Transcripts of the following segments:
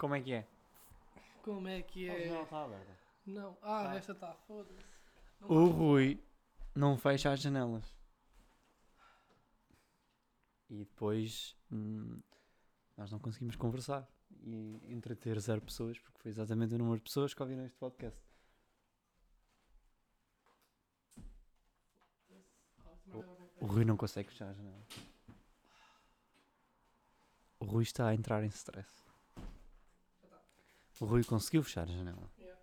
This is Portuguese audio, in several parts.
Como é que é? Como é que A é? janela está aberta. Não. Ah, Ah. esta está, foda-se. Não O. Rui não fecha as janelas. E depois hum, nós não conseguimos conversar e entreter zero pessoas, porque foi exatamente o número de pessoas que ouviram este podcast. Vai O Rui não consegue fechar a janela. O Rui está a entrar em stress. O Rui conseguiu fechar a janela. Yeah.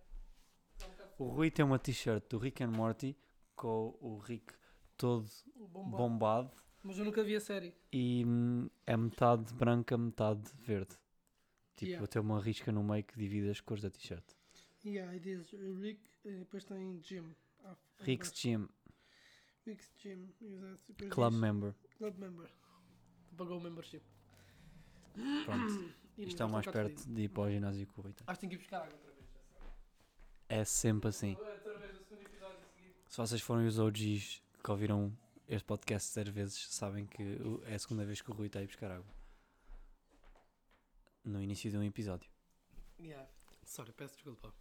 O Rui tem uma t-shirt do Rick and Morty com o Rick todo bombado. bombado Mas eu nunca vi a série. e hum, é metade branca, metade verde. Tipo, Yeah. tem uma risca no meio que divide as cores da t-shirt. Yeah, e diz Rick, e depois tem Jim. Ah, Rick's abaixo. Gym, Rick's Jim, exato. Club diz Member. Club Member. Pagou o membership. Pronto, isto é o mais perto de ir para o ginásio que o. Acho que tenho que ir buscar água outra vez. É sempre assim. Se vocês forem os OGs que ouviram este podcast zero vezes, sabem que é a segunda vez que o Rui está a ir buscar água. No início de um episódio. Yeah. Sorry, peço desculpa.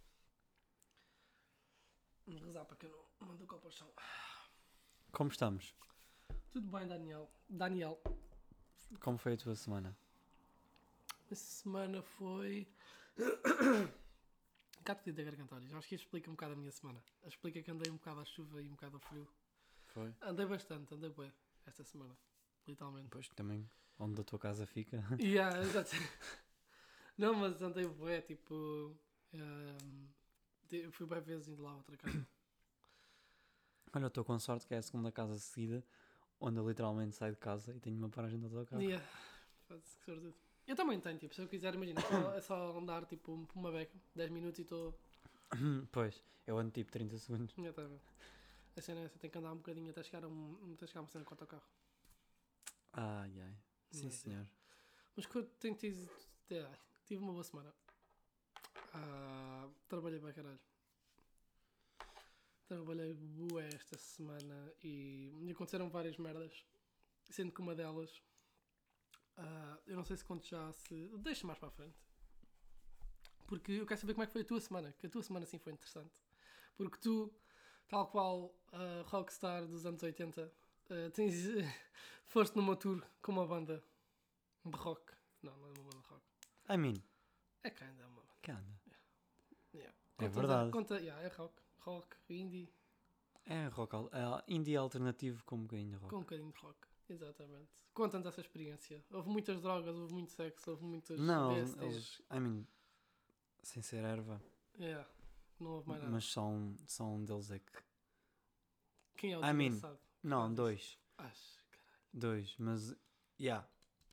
Vamos rezar para que eu não mando o copo ao chão. Como estamos? Tudo bem, Daniel? Daniel, Como foi a tua semana? Essa semana foi. um bocado fedido da garganta, olha. Acho que isto explica um bocado a minha semana. Explica que andei um bocado à chuva e um bocado ao frio. Foi? Andei bastante, andei bem esta semana. Literalmente. Depois também, onde a tua casa fica. Yeah, exato. Não, mas andei bué, tipo. ehm, te- fui bem vezes indo lá a outra casa. Olha, eu estou com sorte que é a segunda casa seguida, onde eu literalmente saio de casa e tenho uma paragem de autocarro. Yeah. Faz-se que sortudo. Eu também tenho, tipo, se eu quiser, imagina, só- é só andar tipo por uma beca, 10 minutos e estou. pois, eu ando tipo 30 segundos. Já está a ver. A cena é essa, tenho que andar um bocadinho até chegar a, um, até chegar a uma cena com o autocarro. Ai ai. Sim, Mas, senhor. Mas que eu tenho tido. ai, Tive uma boa semana. Ah, trabalhei bem, caralho. Trabalhei bué esta semana e me aconteceram várias merdas. Sendo que uma delas. Ah, eu não sei se conto já se. Deixa mais para a frente. Porque eu quero saber como é que foi a tua semana. Que a tua semana sim foi interessante. Porque tu, tal qual a rockstar dos anos 80, ah, tens, foste numa tour com uma banda de rock. Não, não é uma banda de rock. I mean, É kinda uma banda. anda. Yeah. É Conta- verdade. Conta, yeah, é rock. Rock, indie, É rock, é indie alternativo com um bocadinho de rock. com um bocadinho de rock. Exatamente. Conta-nos essa experiência. Houve muitas drogas, houve muito sexo, houve muitas Não, eles, bestas. eles- I mean, sem ser erva, Yeah. Não houve mais nada. mas só um, só um deles é que. Quem é o I mean, desgraçado? Não, Faz dois. Acho, caralho. Dois, mas. Yeah,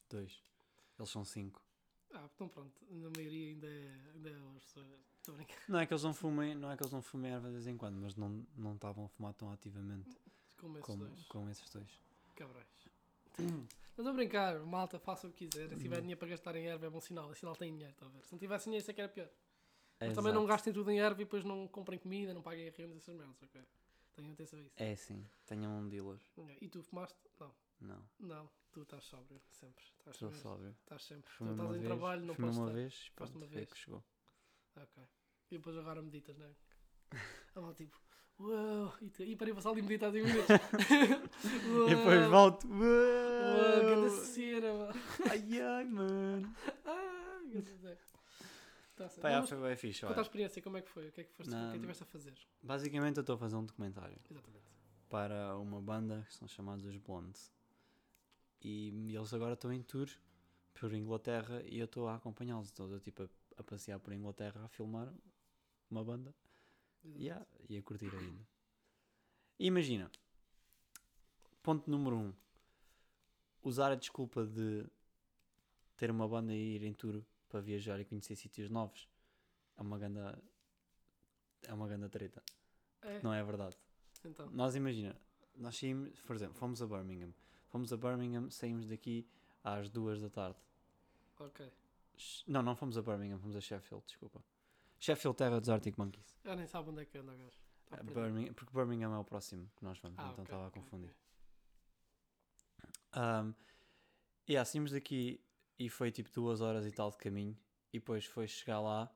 dois. Eles são cinco. Ah, então pronto. Na maioria ainda é, ainda é. Estou a brincar. Não é que eles não fumem, não é que eles não fumem erva de vez em quando, mas não não estavam a fumar tão ativamente Como esses como, dois. com esses dois. Cabrais. Não estou a brincar. Malta, faça o que quiser. Se tiver Uhum. dinheiro para gastar em erva é bom sinal. É sinal que tem dinheiro, está a ver? Se não tivesse dinheiro, isso é que era pior. Mas Exato. também não gastem tudo em erva e depois não comprem comida, não paguem rendas, essas merdas, ok? Tenham atenção a isso. É sim, tenham um dealer. E tu fumaste? Não. Não, Não. Tu estás sóbrio, sempre. Estás, estou mesmo- sóbrio. estás sempre. Tu Fumei estás uma em vez, trabalho, não fumei podes uma estar. vez, Foste pronto, uma foi vez. que chegou. Ok. E depois agora meditas, não é? Ah, lá, tipo, uau, e, parei passar ali meditar 5 minutos. E depois volto. Uau, Uau! grande cena, mano. Ai ai, mano. Ah. Tá certo. Pá, Não, já mas foi bem fixe. A olha. experiência, como é que foi? O que é que, foste, o que é que estiveste a fazer? Basicamente, eu estou a fazer um documentário Exatamente. para uma banda que são chamados os Blondes. E eles agora estão em tour por Inglaterra e eu estou a acompanhá-los. Estou tipo a, a passear por Inglaterra a filmar uma banda Exato. e a, e a curtir ainda. Imagina, ponto número um: usar a desculpa de ter uma banda e ir em tour para viajar e conhecer sítios novos é uma ganda é uma ganda treta. É, Não é verdade. então. Nós imagina, nós saímos, por exemplo, fomos a Birmingham. Fomos a Birmingham, saímos daqui às duas da tarde. Ok. Não, não fomos a Birmingham, fomos a Sheffield, desculpa. Sheffield, terra dos Arctic Monkeys. Eu nem sabe onde é que anda, gajo. Tá perdido. Birmingham, porque Birmingham é o próximo que nós vamos, Ah, então estava ok, a confundir. ok. Um, e yeah, saímos daqui e foi tipo duas horas e tal de caminho e depois foi chegar lá,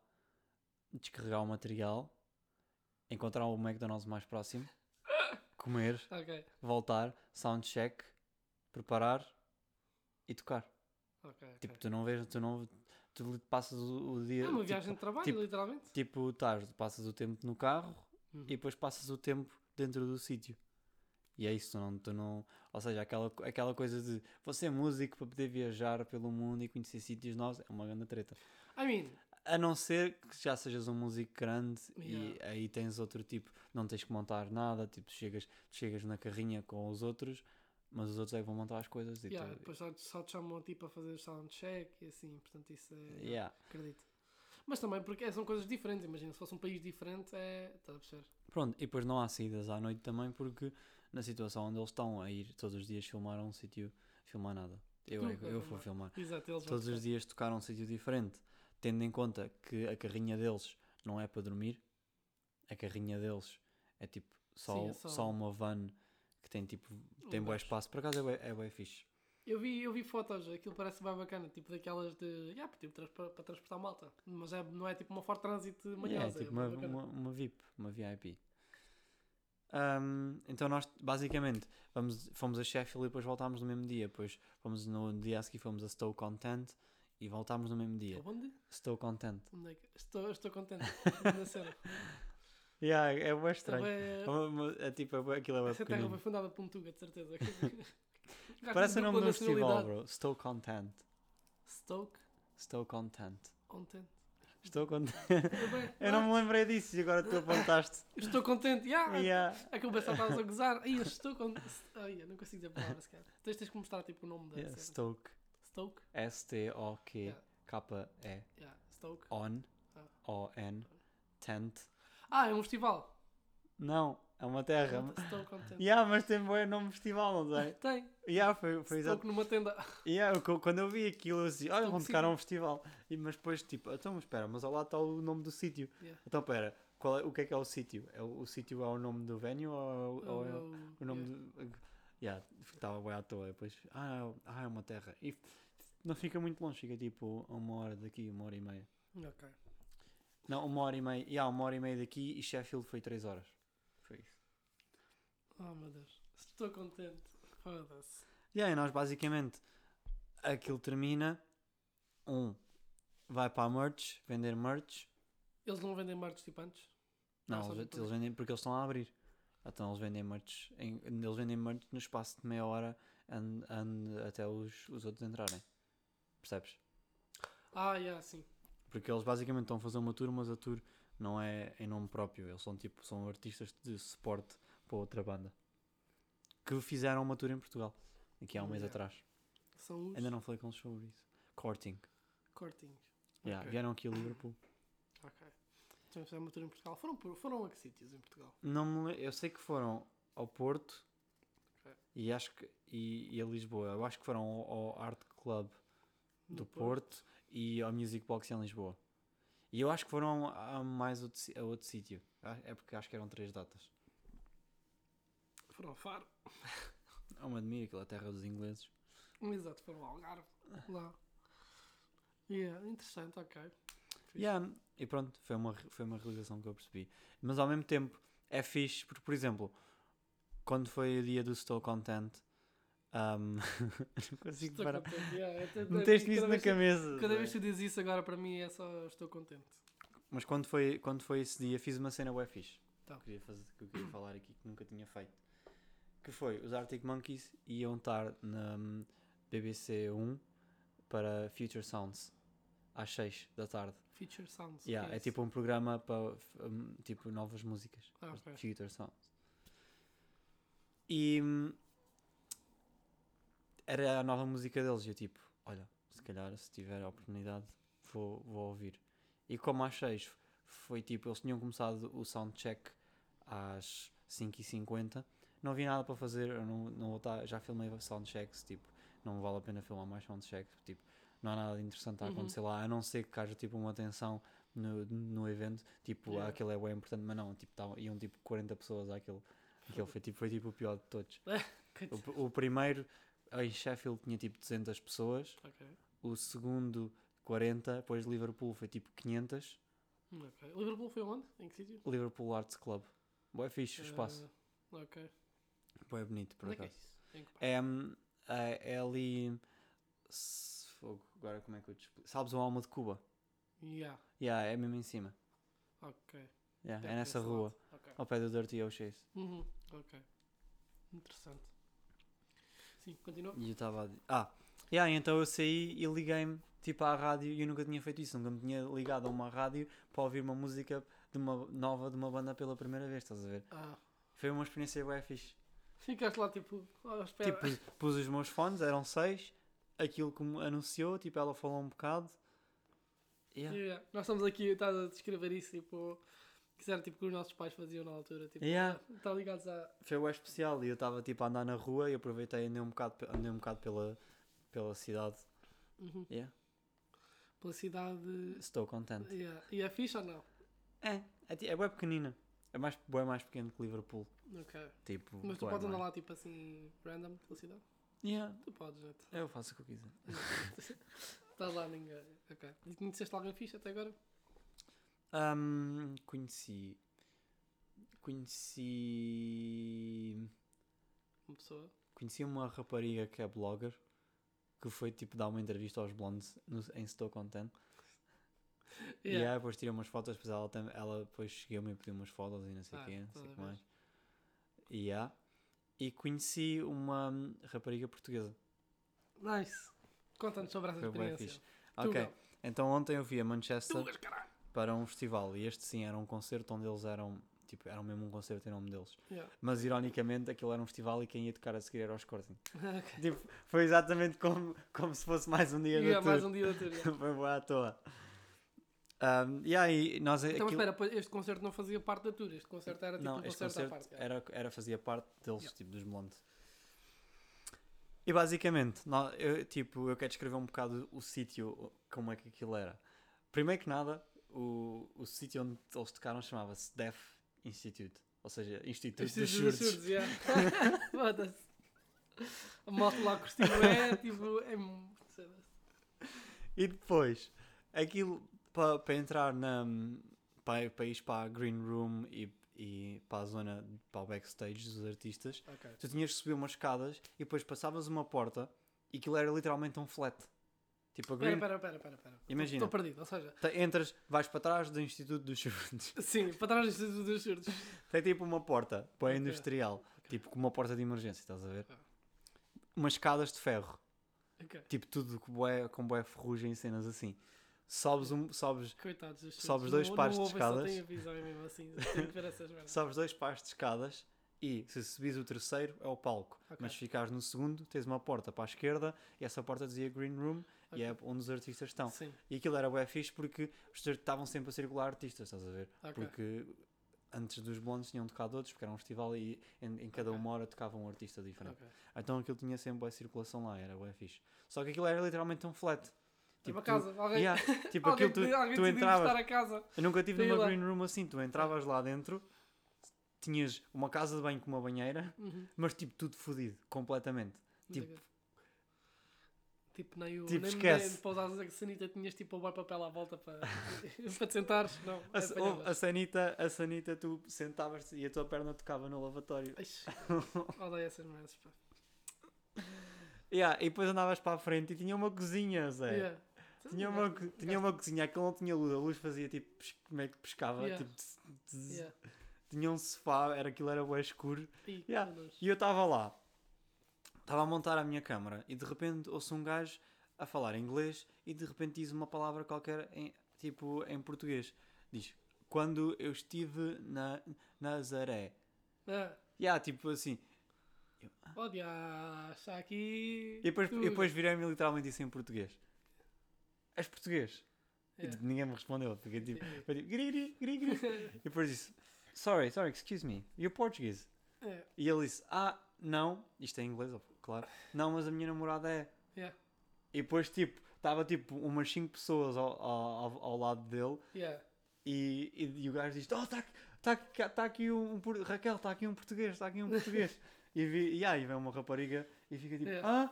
descarregar o material, encontrar o McDonald's mais próximo, comer, Ok, voltar, soundcheck, preparar e tocar. ok. ok. Tipo, tu não vês, tu não tu passas o, o dia. é uma tipo, viagem de trabalho, tipo- literalmente. Tipo, estás, passas o tempo no carro Uhum. e depois passas o tempo dentro do sítio. E é isso, tu não, tu não. Ou seja, aquela, aquela coisa de você é músico para poder viajar pelo mundo e conhecer sítios novos é uma grande treta. I mean, A não ser que já sejas um músico grande e Yeah. aí tens outro tipo, não tens que montar nada, tipo, chegas, chegas na carrinha com os outros, mas os outros é que vão montar as coisas e yeah, tu- depois só, só te chamam tipo a fazer soundcheck e assim, portanto isso é. Yeah. Acredito. Mas também porque é- são coisas diferentes, imagina, se fosse um país diferente, é. Estás a perceber? Pronto, e depois não há saídas à noite também porque na situação onde eles estão a ir todos os dias filmar a um sítio, filmar nada. Eu, é que- eu vou filmar. Exato, eles Todos os dias tocar a um sítio diferente, tendo em conta que a carrinha deles não é para dormir, a carrinha deles é tipo só, Sim, é só... só- uma van que tem tipo tem Um bom espaço, por acaso é bué, é bué fixe. Eu vi, eu vi fotos, aquilo parece bem bacana, tipo daquelas de. Yeah, tipo, para, para transportar malta. Mas é, não é tipo uma Ford Transit Yeah, manhosa. é tipo é uma, bem uma, uma VIP, uma VIP. Ahm, então nós basicamente vamos, fomos a Sheffield e depois voltámos no mesmo dia. Depois fomos no dia a seguir fomos a Stoke Content e voltámos no mesmo dia. Onde? Stoke Content. Onde é que- Estou, estou contente. Yeah, é bem estranho. Também, É, uma- é tipo, é aquilo é bué essa terra foi pequenino. fundada por um Tuga, de certeza. Parece o nome de um da festival, bro. Stoke Content. Stoke, Stoke Content. content. Estou contente. Eu, bem, não ah, me lembrei disso e agora tu apontaste. Estou contente, yeah. Yeah. É eu pensava que estavas a gozar. Ai, eu estou contente. Eu não consigo dizer palavras, cara. Tens, tens que mostrar tipo o nome da Yeah. Stoke. Stoke? S-T-O-K-K-E. Yeah, Stoke. On. Ah. O-N. Tent. Ah, é um festival. Não, é uma terra. Estou contente. Yeah, mas tem bom nome festival, não sei. Tem. Yeah, foi, foi exato. Stoke numa tenda. Yeah, eu- quando eu vi aquilo, eu disse, olha, vão tocar a um festival. E, mas depois, tipo, então, espera, mas ao lado está o nome do sítio. Yeah. Então, espera, qual é- o que é que é o sítio? É, o o sítio é o nome do venue ou, ou é o nome yeah. do... Yeah, estava bem à toa. Depois, ah, é- ah, é uma terra. E não fica muito longe, fica tipo a uma hora daqui, uma hora e meia. Ok. Não, uma hora e meia. Yeah, uma hora e meia daqui e Sheffield foi três horas. Foi isso. Oh meu Deus. Estou contente. Foda-se. E aí nós basicamente aquilo termina. Um vai para a merch, vender merch. Eles não vendem merch tipo antes? Não, só eles, eles vendem porque eles estão a abrir. Então eles vendem merch, em- eles vendem merch no espaço de meia hora and, and até os, os outros entrarem. Percebes? Ah, yeah, sim. Porque eles basicamente estão a fazer uma tour, mas a tour não é em nome próprio. Eles são tipo, são artistas de suporte para outra banda. Que fizeram uma tour em Portugal. Aqui há um mês Yeah. atrás. São os Ainda não falei com eles sobre isso. Courting. cortinhos. Yeah, Ok. Vieram aqui a Liverpool. Ok. Então fizeram uma tour em Portugal. Foram, por, foram a que sítios em Portugal? Não eu sei que foram ao Porto Ok. e acho que e, e a Lisboa. Eu acho que foram ao, ao Art Club do No Porto. E ao Music Box em Lisboa. E eu acho que foram a mais outro, a outro sítio. Ah, É porque acho que eram três datas. Foram a Faro. Não me admiro aquela terra dos ingleses. Exato, foram ao Algarve. Lá. Yeah, interessante, ok. Yeah, e pronto, foi uma, foi uma realização que eu percebi. Mas ao mesmo tempo é fixe, porque, por exemplo, quando foi o dia do Estou Content, um, não consigo Estou parar. contente. Yeah, Meteste-me isso na cabeça. Cada Zé. vez que tu dizes isso agora para mim é só estou contente. Mas quando foi, quando foi esse dia, fiz uma cena bué fixe. Então. Que, eu queria fazer, que eu queria falar aqui que nunca tinha feito. Que foi, os Arctic Monkeys iam estar na hum, BBC 1 para Future Sounds às 6 da tarde. Feature Sounds. Yeah, é isso? tipo um programa para hum, tipo novas músicas. Ah, ok. Future Sounds. E hum, era a nova música deles. E eu tipo, olha, se calhar se tiver a oportunidade vou, vou ouvir. E como às 6 foi tipo, eles tinham começado o soundcheck às 5h50, não havia nada para fazer, eu não, não vou já filmei soundchecks, tipo, não vale a pena filmar mais soundchecks, tipo, não há nada interessante a Uhum. acontecer lá, a não ser que haja tipo uma atenção no, no evento, tipo, Yeah. aquele é bem importante, mas não, tipo, tavam- iam tipo 40 pessoas àquele, aquele foi tipo, foi tipo o pior de todos. O, o primeiro em Sheffield tinha tipo 200 pessoas, Ok. o segundo 40, depois Liverpool foi tipo 500. Ok. Liverpool foi onde? Em que sítio? Liverpool Arts Club. Boé fixe o espaço. Ah, ok. Boé bonito, por Onde é é acaso. É, é, é ali. fogo, Agora como é que eu te explico? Sabes o Alma de Cuba? Yeah. Yeah, é mesmo em cima. Ok. Yeah, é nessa rua, lado. Ok. ao pé do Dirty O'Shea's. Uhum. Ok. Interessante. Sim, continua. E eu estava a. Ah, yeah, então eu saí e liguei-me tipo à rádio e eu nunca tinha feito isso, nunca me tinha ligado a uma rádio para ouvir uma música de uma, nova de uma banda pela primeira vez, estás a ver? Ah. Foi uma experiência bem fixe. Ficaste lá tipo à espera. Tipo, pus os meus fones, eram seis, aquilo que me anunciou, tipo, ela falou um bocado. Yeah. Yeah. Nós estamos aqui, estás a descrever isso, tipo, que era tipo que os nossos pais faziam na altura, tipo, Yeah. está ligados a. Foi bem especial e eu estava tipo a andar na rua e aproveitei e andei um bocado, andei um bocado pela, pela cidade. Uhum. Yeah. Pela cidade. Estou contente. Yeah. E é fixe ou não? É, é, é bem pequenina. É mais, bem mais pequeno que Liverpool. Ok. Tipo, Mas tu podes andar lá tipo assim, random pela cidade? Yeah, Tu podes, gente. eu faço o que eu quiser. Estás lá ninguém. Ok. E conheceste alguém fixe até agora? Ahm, conheci. Conheci. Uma pessoa? Conheci uma rapariga que é blogger que foi tipo dar uma entrevista aos blondes no, em Estou Contente. E Yeah. aí depois tirei umas fotos, depois ela, ela depois chegou-me e pediu umas fotos e não sei o Ah, quê, não sei o que mais. E yeah. E conheci uma rapariga portuguesa. Nice. Conta-nos sobre essa Foi experiência. Ok, Tugal. então ontem eu fui a Manchester. Para um festival e este sim era um concerto onde eles eram, tipo, era mesmo um concerto em nome deles. Yeah. Mas ironicamente aquilo era um festival e quem ia tocar a seguir era o Sporting. Ok. Tipo, foi exatamente como, como se fosse mais um dia Yeah, da mais tour. um dia da tour. yeah. foi boa à toa. Um, e aí, nós Então, aquilo- espera, este concerto não fazia parte da tour. Este concerto era tipo Não, um concerto, concerto parte. era, era, fazia parte deles, Yeah. tipo, dos Blonde. E basicamente, nó- eu, tipo, eu quero descrever um bocado o sítio, como é que aquilo era. Primeiro que nada, o, o sítio onde eles tocaram chamava-se Deaf Institute, ou seja, Instituto Este dos dos Surdos. yeah. Foda-se. A moto lá estilo é tipo. É muito. E depois, aquilo para pa entrar na. para pa ir para a Green Room e, e para a zona, para o backstage dos artistas, Ok. tu tinhas que subir umas escadas e depois passavas uma porta e aquilo era literalmente um flat. Tipo a Green. espera, espera, espera. espera. Imagina. Estou perdido, ou seja, Te- Entras, vais para trás do Instituto dos Surdos. sim, para trás do Instituto dos Surdos. Tem tipo uma porta, bem Ok. industrial, tipo com uma porta de emergência, estás a ver? Umas escadas de ferro, tipo tudo com bué, com bué ferrugem e cenas assim. Sobes, um, sobes Coitados. Sobes dois pares de escadas. Sobes dois pares de escadas e se subis o terceiro é o palco. Ok. Mas se ficares no segundo, tens uma porta para a esquerda e essa porta dizia Green Room e é onde os artistas estão. Sim, E aquilo era bem fixe porque os estavam sempre a circular artistas, estás a ver? ok. Porque antes dos blondes tinham tocado outros, porque era um festival e em, em cada Ok. uma hora tocava um artista diferente. ok. Então aquilo tinha sempre boa circulação lá, era bem fixe. Só que aquilo era literalmente um flat. Tipo, a tu- casa. Alguém, Yeah, tipo alguém, aquilo tu, alguém tu entravas. a casa. Eu nunca tive Sei numa lá. green room assim, tu entravas lá dentro, tinhas uma casa de banho com uma banheira, Uhum. mas tipo tudo fodido, completamente. Tipo- Tipo, nem o. Tipo, nem, esquece. Nem, para usar a sanita tinhas tipo o papel à volta para, para te sentares. Não, A, s- apanhavas. a sanita, a sanita tu sentavas e a tua perna tocava no lavatório. Ixi, Odeio essas merdas. pá. Yeah, e depois andavas para a frente e tinha uma cozinha, Zé. Yeah. Tinha, uma, tinha uma cozinha, aquilo não tinha luz, a luz fazia tipo, como é que pescava, Yeah. tipo, tss, tss. Yeah. tinha um sofá, era, aquilo era bem escuro. Ih, Yeah. E eu estava lá, estava a montar a minha câmara e de repente ouço um gajo a falar inglês e de repente diz uma palavra qualquer em, tipo em português. Diz, quando eu estive na Nazaré. Ah, Yeah, tipo assim. Pode, ah, está aqui. E depois, tudo. e depois virei-me e literalmente disse em português. És português? E Yeah. tipo, ninguém me respondeu. Fiquei tipo, foi tipo gri, gri, gri. E depois disse, sorry, sorry, excuse me, you're Portuguese. É, E ele disse, ah, não, isto é inglês, claro. Não, mas a minha namorada é. yeah, E depois, tipo, estava tipo umas 5 pessoas ao, ao, ao- lado dele yeah. e, e, e o gajo diz: Oh, está tá, aqui- tá aqui um, um Raquel, está aqui um português, está aqui um português. e, vi, e aí vem uma rapariga e fica tipo: Yeah. Ah,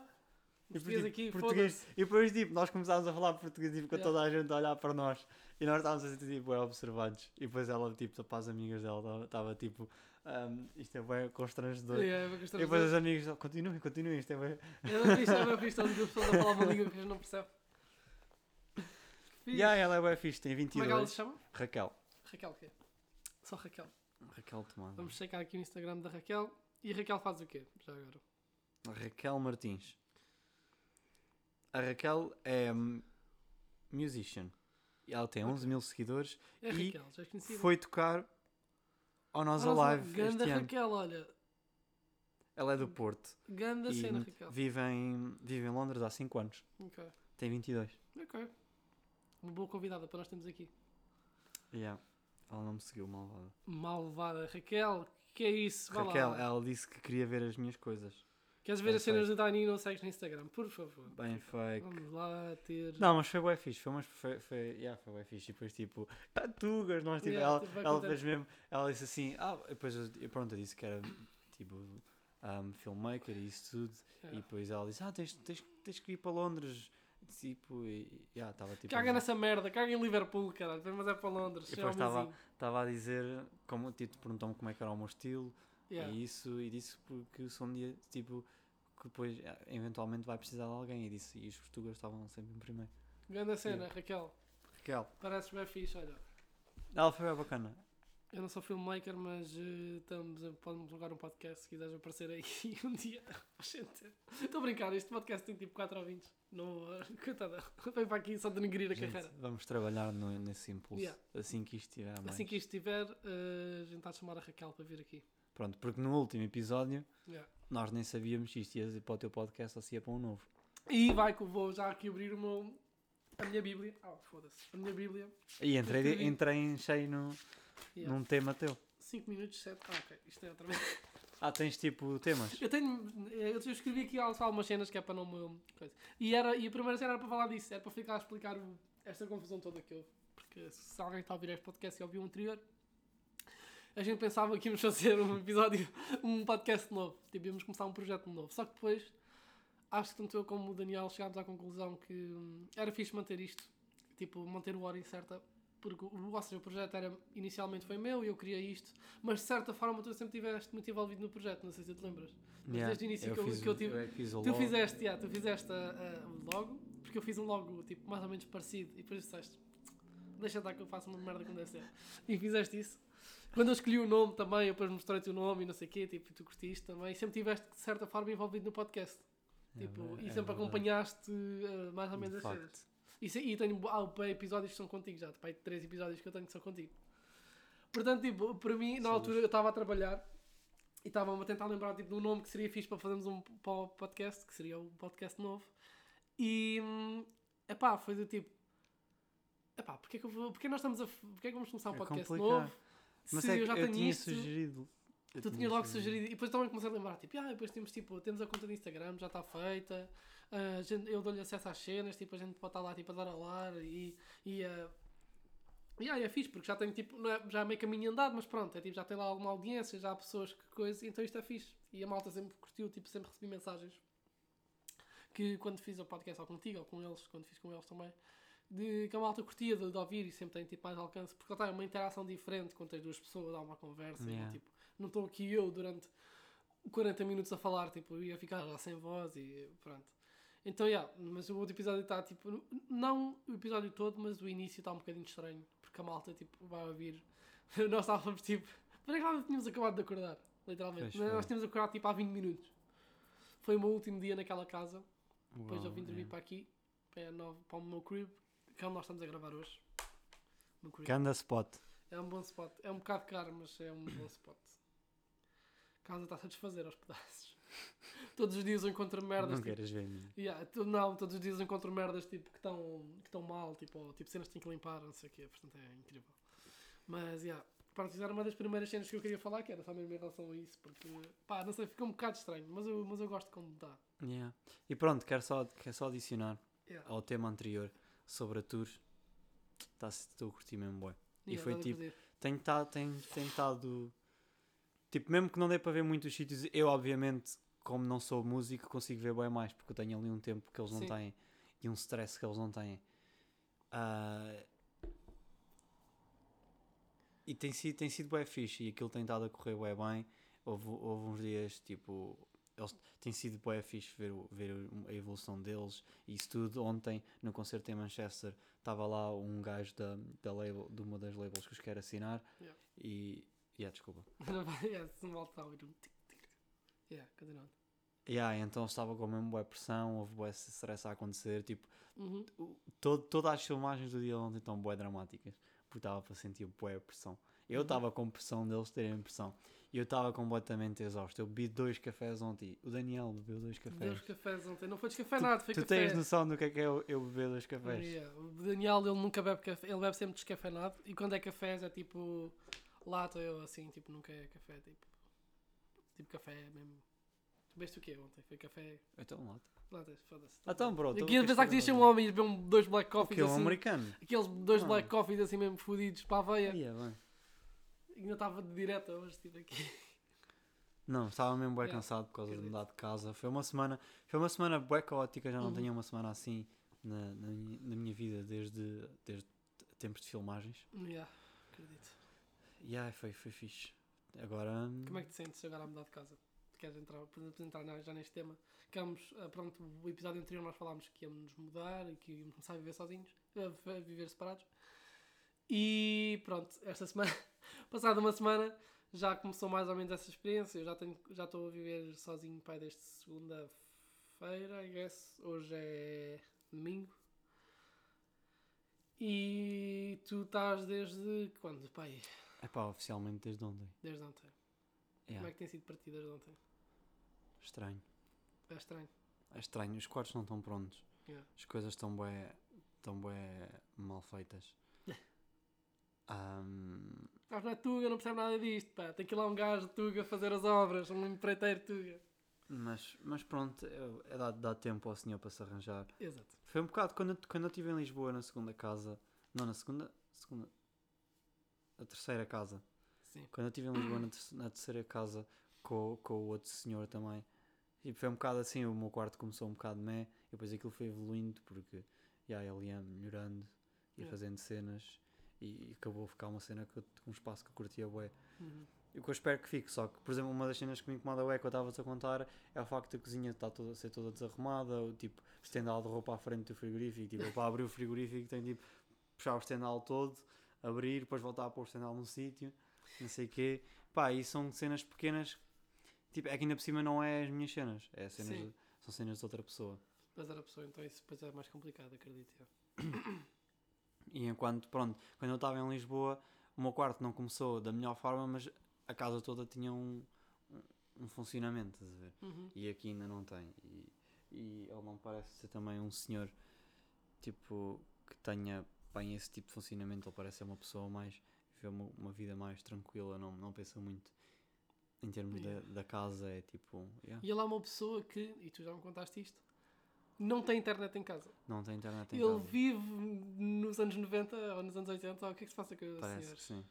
Português tipo, aqui, português. E depois, tipo, nós começámos a falar português e ficou Yeah. toda a gente a olhar para nós. E nós estávamos a ser, tipo, bem observados. E depois ela, tipo, para as amigas dela, estava, tipo, "Ahm, isto é bem constrangedor. Yeah, é bem E constrangedor. depois os amigos, continuem, continuem, isto é bem... É bem fixe, é bem fixe. Estão duas pessoas a falar uma língua que gente não percebe. Fixe. Yeah, ela é bem fixe, tem Como é que ela 22. se chama? Raquel. Raquel, o quê? Só Raquel. Raquel Tomada. Vamos checar aqui o Instagram da Raquel. E a Raquel faz o quê? Já agora. Raquel Martins. A Raquel é hum, musician. Ela tem 11 mil seguidores. É E Raquel, conhecida. Foi tocar ao Nós só, Alive Ganda este ano. Raquel, olha. Ela é do Porto. Ganda e cena, Raquel. vive em, vive em Londres há 5 anos. Ok. Tem 22. Ok. Uma boa convidada para nós termos aqui. Yeah. Ela não me seguiu, malvada. Malvada. Raquel, que é isso? Vá Raquel, lá. ela disse que queria ver as minhas coisas. Queres ver bem as cenas do Dani e não segues no Instagram? Por favor. Bem fake. Vamos lá ter. Não, mas foi bem fixe. Foi, mas foi, foi, yeah, foi bem fixe. E depois, tipo, tatugas, nós, tipo, Yeah, ela, tipo, ela fez mesmo. Ela disse assim, ah, depois eu, pronto, eu disse que era, tipo, um, filmmaker e isso tudo. E Yeah. depois ela disse, ah, tens, tens, tens que ir para Londres. Tipo, e, yeah, estava tipo. Caga nessa merda, caga em Liverpool, caralho. Mas é para Londres. E é depois estava-. Estava a dizer, como, tipo, perguntou-me como é que era o meu estilo. Yeah. E isso, e disse porque sou um dia, tipo, que depois ah, eventualmente vai precisar de alguém. E disse, e os portugueses estavam sempre em primeiro. Grande cena, Raquel. Raquel, Pareces bem fixe, olha. ela foi bem bacana. Eu não sou filmmaker, mas eh, estamos a, podemos jogar um podcast se quiseres aparecer aí um dia. Estou a brincar, este podcast tem tipo 4 ouvintes. Não, eh, coitada, vem para aqui só denegrir a Gente, carreira. vamos trabalhar no- nesse impulso. Yeah. Assim que isto estiver mais. Assim que isto estiver, eh, a gente está a chamar a Raquel para vir aqui. Pronto, porque no último episódio Yeah. nós nem sabíamos se isto ia para o teu podcast ou se ia para um novo. E vai que eu vou já aqui abrir o meu, a minha Bíblia. Ah, foda-se. A minha Bíblia. E entrei, entrei em cheio no, Yeah. num tema teu. 5 minutos, 7. Ah, ok. Isto é outra vez. Ah, tens tipo temas. Eu tenho. Eu escrevi aqui al- algumas cenas que é para não me. Coisa. E, era, e a primeira cena era para falar disso, era para ficar a explicar esta confusão toda que houve. Porque se alguém está a ouvir este podcast e ouviu o anterior, a gente pensava que íamos fazer um episódio, um podcast novo. Tipo, íamos começar um projeto novo. Só que depois, acho que tanto eu como o Daniel chegámos à conclusão que hum, era fixe manter isto. Tipo, manter o hora incerta. Porque o, ou seja, o projeto era, inicialmente foi meu e eu queria isto. Mas de certa forma tu sempre estiveste muito envolvido no projeto, não sei se te lembras. Mas desde o início que eu- fiz, que eu tive- é que fiz o Tu logo. fizeste, yeah, tu fizeste logo, porque eu fiz um logo tipo, mais ou menos parecido e depois disseste deixa estar que eu faço uma merda como deve ser. E fizeste isso. Quando eu escolhi o nome também, eu depois mostrei-te o nome e não sei o quê, tipo, tu curtiste também. Sempre estiveste de certa forma envolvido no podcast. É Tipo, ver- e é sempre verdade. acompanhaste eh, mais ou menos De facto. cenas. E, e tenho ah, episódios que são contigo já, pá, três episódios que eu tenho que são contigo. Portanto, tipo, para mim, na Sim. altura eu estava a trabalhar e estava-me a tentar lembrar tipo, de um nome que seria fixe para fazermos um podcast, que seria o podcast novo. E hum, epá, foi do tipo. Epá, porque é que, eu vou, porque nós estamos a. Porque é que vamos começar um É podcast novo? Mas se é eu já eu tinha isto. sugerido. eu Tu tinha tinhas logo sugerido. E depois também comecei a lembrar, tipo, ah, depois temos, tipo, temos a conta de Instagram, já está feita. a gente- eu dou-lhe acesso às cenas, tipo, a gente pode estar lá, tipo, a dar a lar e... e uh, e aí é fixe, porque já tenho, tipo, não é, já é meio caminho andado, mas pronto, é, tipo, já tem lá alguma audiência, já há pessoas que coisa, então isto é fixe. E a malta sempre curtiu, tipo, sempre recebi mensagens que quando fiz o podcast ou contigo ou com eles, quando fiz com eles também, de que a malta curtia de, de ouvir e sempre tem tipo mais alcance, porque lá está, é uma interação diferente quando tens duas pessoas, há uma conversa Yeah. e tipo, não estou aqui eu durante 40 minutos a falar, tipo, ia ficar lá sem voz e pronto. Então, yeah, mas o outro episódio está tipo, não o episódio todo, mas o início está um bocadinho estranho, porque a malta tipo, vai ouvir. Nós estávamos tipo, para que nós tínhamos acabado de acordar, literalmente. Foi. Nós tínhamos acordado tipo há 20 minutos. Foi o meu último dia naquela casa. Depois eu Uau, vim dormir é. para aqui, para, a nova- para o meu crib, que é onde nós estamos a gravar hoje. Ganda spot. É um bom spot. É um bocado caro, mas é um bom spot. A casa está-se a desfazer aos pedaços. Todos os dias eu encontro merdas. Não tipo, queiras ver mim. Yeah, tu- não, todos os dias eu encontro merdas tipo, que estão que mal, tipo, ou, tipo cenas que tenho que limpar, não sei o quê, portanto é incrível. Mas, yeah, isso era uma das primeiras cenas que eu queria falar, que era só mesmo em relação a isso, porque, pá, não sei, fica um bocado estranho, mas eu, mas eu gosto como está. Yeah. E pronto, quero só, quero só adicionar Yeah. ao tema anterior sobre a tour. Tá, Estou a curtir mesmo, boy. E foi tipo, curtir. tenho estado, tenho, tenho tipo, mesmo que não dê para ver muitos sítios, eu obviamente como não sou músico, consigo ver bem mais, porque eu tenho ali um tempo que eles não Sim. têm e um stress que eles não têm. Ah, e tem sido, tem sido bem fixe e aquilo tem estado a correr bem bem. Houve, houve uns dias, tipo, eles tem sido bem fixe ver, ver a evolução deles e isso tudo. Ontem, no concerto em Manchester, estava lá um gajo da, da label, de uma das labels que os quer assinar Yeah. e. Yeah, desculpa. yeah, se não volta a ouvir um tic, tic. Yeah, continuando. Yeah, então estava com a mesma boa pressão, houve boa stress a acontecer, tipo, Uhum. todo, todas as filmagens do dia de ontem estão bué dramáticas, porque estava para sentir bué pressão. Eu Uhum. estava com pressão deles terem pressão, e eu estava completamente exausto. Eu bebi dois cafés ontem, o Daniel bebeu dois cafés. Dois cafés ontem. Não foi descafeinado, foi tu café. tens noção do que é que é eu, eu beber dois cafés? Yeah, O Daniel, ele nunca bebe café, ele bebe sempre descafeinado. E quando é cafés é tipo lata, eu assim, tipo, nunca é café, tipo, tipo café mesmo. Tu bebeste o quê ontem? Foi café, Então lá. latas, foda-se. Então, bro, tu Aqui pensar que tinha um homem e beber um- dois black O coffees que é um assim. americano? Aqueles dois Ah. black coffees assim mesmo fodidos para a veia. Aí é bem. Ainda estava de direta hoje, tipo aqui. Não, estava mesmo bem Yeah, cansado por causa de mudar de casa. Foi uma semana, foi uma semana bué caótica, já não Uhum. tinha uma semana assim na, na, minha, na minha vida desde, desde tempos de filmagens. Yeah, acredito. Ai, foi, foi fixe. Agora. Como é que te sentes agora a mudar de casa? Queres entrar, podemos entrar já neste tema? Ficámos, ah, pronto, o episódio anterior nós falámos que íamos nos mudar e que íamos começar a viver sozinhos, a viver separados. E pronto, esta semana, passada uma semana, já começou mais ou menos essa experiência. Eu já tenho, já estou a viver sozinho, pai, desde segunda-feira, I guess. Hoje é domingo. E tu estás desde quando, pai? É pá, oficialmente desde ontem. Desde ontem. Como Yeah, é que tem sido para ti desde ontem? Estranho. É estranho. É estranho. Os quartos não estão prontos. Yeah. As coisas estão bué, estão bué mal feitas. Ahm, Ah, não é Tuga, não percebe nada disto, pá. Tem que ir lá um gajo de Tuga fazer as obras, um empreiteiro Tuga. mas, mas pronto, é, é dado, dá tempo ao senhor para se arranjar. Exato. Foi um bocado quando eu, quando eu estive em Lisboa na segunda casa. Não, na segunda. segunda a terceira casa. Sim. Quando eu estive em Lisboa na, terce- na terceira casa com, com o outro senhor também. E foi um bocado assim, o meu quarto começou um bocado meh, e depois aquilo foi evoluindo porque já ele ia melhorando, ia Yeah. fazendo cenas e, e acabou a ficar uma cena que eu, um espaço que eu curtia bué. Uhum. E o que eu espero que fique, só que, por exemplo, uma das cenas que me incomoda bué que eu estava-te a contar é o facto da cozinha estar toda, ser toda desarrumada, o tipo, estendal de roupa à frente do frigorífico, tipo, para abrir o frigorífico tem tipo, puxar o estendal todo, abrir, depois voltar a pôr o estendal num sítio, não sei o quê. Pá, e são cenas pequenas, tipo, é que ainda por cima não é as minhas cenas, é cenas de- são cenas de outra pessoa. Mas era a pessoa, então isso depois é mais complicado, acredito. E enquanto, pronto, quando eu estava em Lisboa, o meu quarto não começou da melhor forma, mas a casa toda tinha um, um, um funcionamento, estás a ver? Uhum. E aqui ainda não tem. E, e ele não parece ser também um senhor, tipo, que tenha bem esse tipo de funcionamento. Ele parece ser uma pessoa mais, viver uma, uma vida mais tranquila, não, não pensa muito em termos Yeah. da, da casa, é tipo, yeah, E ele é uma pessoa que, e tu já me contaste isto, não tem internet em casa. não tem internet em ele casa. vive nos anos 90 ou nos anos 80, ou o que é que se passa com o Parece senhor? que sim.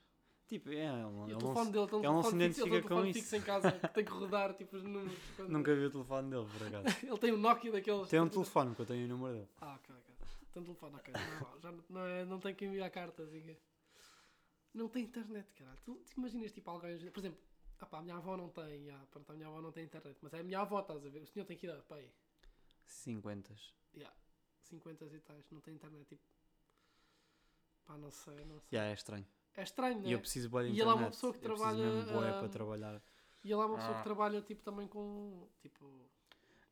Tipo, é, ele, ele o não telefone dele tem um ele não se telefone fixo, ele tem um identifica com telefone isso. fixo em casa que tem que rodar tipo os números. quando- nunca vi o telefone dele, por acaso. Ele tem um Nokia daqueles. tem um telefone, porque eu tenho o número dele. Ah, ok, ok. Tem um telefone, ok. Não, já não, é- não tem que enviar cartas. e- Não tem internet, caralho. Tu, tu imaginas tipo alguém. Por exemplo, ah pá, a minha avó não tem. ah, pronto, a minha avó não tem internet. Mas é a minha avó, estás a ver? O senhor tem que idade, pá aí. 50. Yeah, 50 e tais, não tem internet. Tipo. Pá, não sei, não sei. Já é estranho. É estranho, né? E eu preciso bué de E internet. ele é uma pessoa que eu trabalha, mesmo ah, para trabalhar. E ele é uma pessoa Ah. que trabalha tipo também com. Tipo.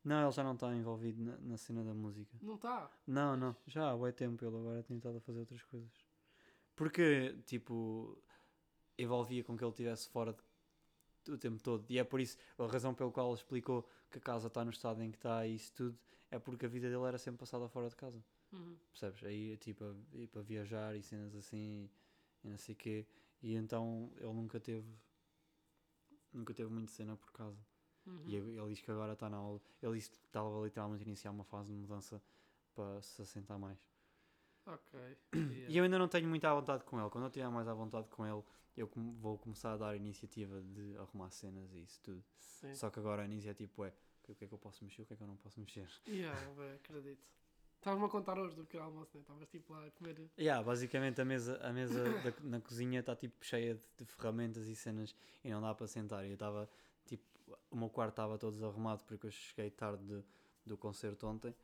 Não, ele já não está envolvido na, na cena da música. Não está. Não, não. Já há bué tempo ele agora tem estado a fazer outras coisas. Porque, tipo, envolvia com que ele estivesse fora de- o tempo todo. E é por isso, a razão pela qual ele explicou que a casa está no estado em que está e isso tudo, é porque a vida dele era sempre passada fora de casa. Uhum. Percebes? Aí, tipo, a- ir para viajar e cenas assim e não sei o quê. E então ele nunca teve. Nunca teve muito cena por casa. Uhum. E ele ele diz que agora está na aula. Ele disse que estava literalmente a iniciar uma fase de mudança para se assentar mais. Ok. E eu ainda não tenho muita vontade com ele. Quando eu tiver mais à vontade com ele, eu vou começar a dar a iniciativa de arrumar cenas e isso tudo. Sim. Só que agora a iniciativa tipo é O que é que eu posso mexer, o que é que eu não posso mexer. Yeah, bem, acredito. Estavas-me a contar hoje do pequeno almoço, né? Estavas tipo lá a comer. Yeah, basicamente a mesa, a mesa da- na cozinha está tipo cheia de, de ferramentas e cenas e não dá para sentar. E eu estava tipo, o meu quarto estava todo desarrumado porque eu cheguei tarde de- do concerto ontem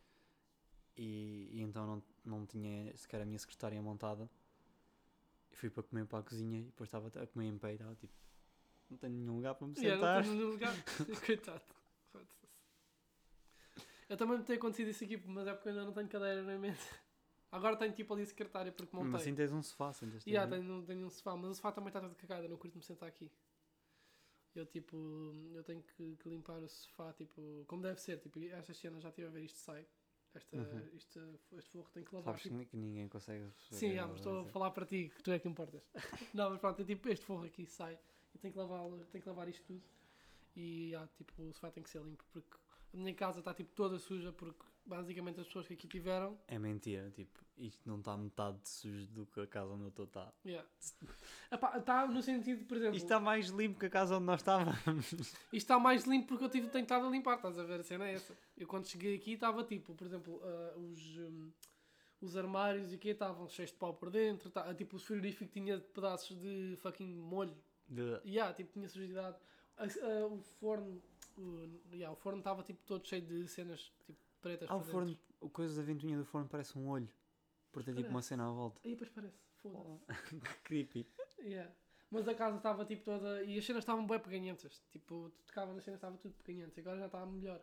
e, e então não, não tinha sequer a minha secretária montada. E fui para comer para a cozinha e depois estava a comer em pé e estava tipo, não tenho nenhum lugar para me Yeah, sentar. não tens nenhum lugar. Coitado. Eu também me tenho acontecido isso aqui, mas é porque eu ainda não tenho cadeira na mente. Agora tenho tipo ali a secretária porque montei. Mas assim tens um sofá, sentas E yeah, tenho, tenho um sofá, mas o sofá também está todo cagado, eu não curto me sentar aqui. Eu tipo, eu tenho que, que limpar o sofá, tipo, como deve ser, tipo, estas cenas já estive a ver isto sai. Esta, Uhum. isto, este forro tem que lavar. Sabes tipo- que ninguém consegue. Sim, já, mas estou a dizer. falar para ti, que tu é que importas. não, mas pronto, é tipo, este forro aqui sai e tenho que lavar, tenho que lavar isto tudo. E já, tipo, o sofá tem que ser limpo, porque a minha casa está tipo toda suja, porque basicamente as pessoas que aqui tiveram, É mentira, tipo, isto não está metade de sujo do que a casa onde eu estou está. yeah. está no sentido, por exemplo, Isto está mais limpo que a casa onde nós estávamos. Isto está mais limpo porque eu tive tentado a limpar, estás a ver? A cena é essa. Eu quando cheguei aqui estava tipo, por exemplo, ah, os, hum, os armários e que estavam cheios de pau por dentro, tá, tipo, o frigorífico tinha pedaços de fucking molho. De- E yeah, tipo, tinha sujidade. Ah, ah, o forno, o, yeah, o forno estava tipo todo cheio de cenas tipo, pretas Ah, o dentro. forno, o coisa da ventoinha do forno parece um olho. Por ter tipo uma cena à volta. Aí depois parece, foda-se. que creepy. Yeah. Mas a casa estava tipo toda. E as cenas estavam bem peganhentas. Tipo, tu tocava nas cenas, estava tudo peganhento. Agora já está melhor.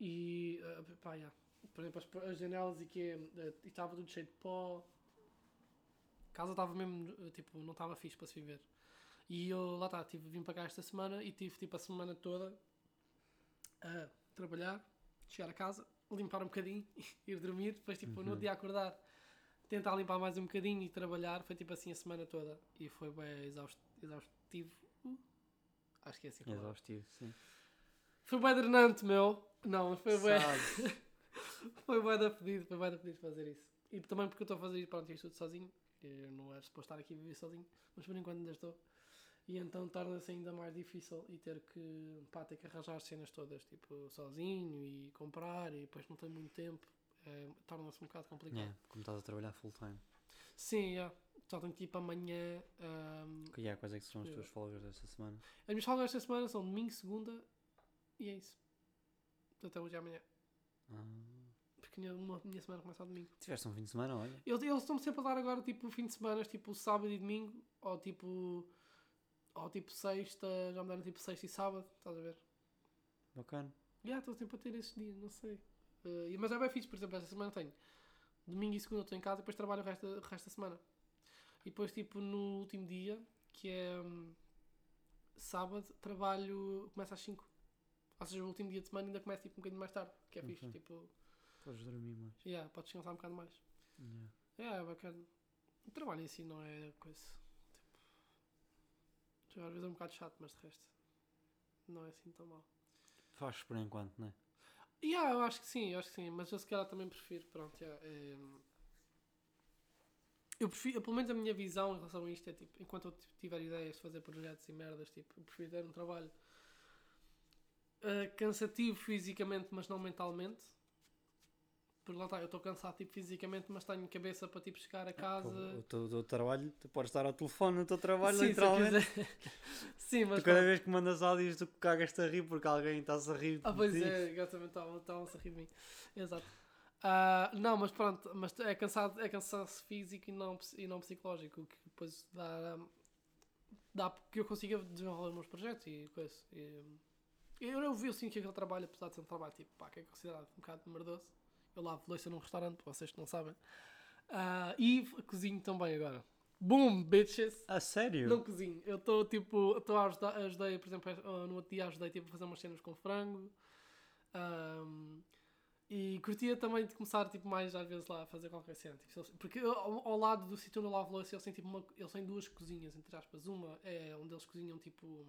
E. ah, pá, yeah. Por exemplo, as, as janelas e que e estava tudo cheio de pó. A casa estava mesmo. ah, Tipo, não estava fixe para se viver. E eu lá está, tive, vim para cá esta semana e tive tipo a semana toda a trabalhar, chegar a casa, limpar um bocadinho, ir dormir, depois tipo no Uhum. outro dia acordar, tentar limpar mais um bocadinho e trabalhar, foi tipo assim a semana toda e foi bem exaust, exaustivo. Uh, acho que é assim. palavra. Exaustivo, sim. Foi bem drenante, meu. Não, foi bem. Foi bem da pedido, foi bem da pedido fazer isso. E também porque eu estou a fazer isto, pronto, isto tudo sozinho. Eu não era suposto estar aqui a viver sozinho, mas por enquanto ainda estou. E então torna-se ainda mais difícil e ter que, pá, ter que arranjar as cenas todas, tipo, sozinho e comprar e depois não tenho muito tempo. É, torna-se um bocado complicado. Yeah, como estás a trabalhar full time. Sim, yeah. só tenho que ir para amanhã. Que yeah, quais é que são as Yeah. tuas folgas desta semana? as minhas folgas esta semana são domingo, segunda e é isso. Até hoje e amanhã. Ah, Porque a minha, minha semana começa ao domingo. tiveste um fim de semana, olha. Eles, eles estão sempre a dar agora tipo fim de semana, tipo sábado e domingo, ou tipo. Ou tipo sexta, já me deram tipo sexta e sábado, estás a ver? Bacana. Já, estou sempre a ter esses dias, não sei. E- mas é bem fixe, por exemplo, esta semana tenho domingo e segunda estou em casa e depois trabalho o resto, da- o resto da semana. E depois, tipo, no último dia, que é hum, sábado, trabalho, começa às 5. Ou seja, o último dia de semana ainda começa tipo um bocadinho mais tarde, que é fixe, Ok. tipo, Podes dormir mais. yeah, podes descansar um bocado mais. Yeah. É, é bacana. O trabalho em si não é coisa. Às vezes é um bocado chato, mas de resto não é assim tão mal. Fazes por enquanto, não é? Yeah, eu acho que sim, eu acho que sim, mas eu se calhar também prefiro, pronto, yeah, é, eu prefiro, pelo menos a minha visão em relação a isto é tipo, enquanto eu tiver ideias de fazer projetos e merdas, tipo, eu prefiro ter um trabalho eh, cansativo fisicamente, mas não mentalmente. Porque lá está, eu estou cansado tipo, fisicamente, mas tenho cabeça para tipo, chegar a casa. O teu, o teu trabalho, tu podes estar ao telefone no teu trabalho, Sim, literalmente. Sim, mas Tu cada vez que mandas áudios, tu cagas-te a rir porque alguém está-se a rir. Ah, pois ti. é, exatamente, estavam-se a rir de mim. Exato. Ah, não, mas pronto, mas é, cansado, é cansaço físico e não, e não psicológico, que depois dá, dá que eu consiga desenvolver os meus projetos e coisa. E, hum, eu, eu vi, sinto que aquele trabalho, apesar de ser um trabalho tipo, pá, que é considerado um bocado merdoso, eu lavo louça num restaurante, vocês que não sabem, Ah, e cozinho também agora. Boom, bitches! A sério? Não cozinho. Eu estou tipo. Estou a ajudar, ajudei, por exemplo, eh, no outro dia ajudei tipo, a fazer umas cenas com frango. Ahm, e curtia também de começar tipo, mais às vezes lá a fazer qualquer cena. Tipo, porque eu, ao, ao lado do sítio onde eu lavo louça, eles têm, tipo, uma, eles têm duas cozinhas, entre aspas. Uma é onde eles cozinham tipo.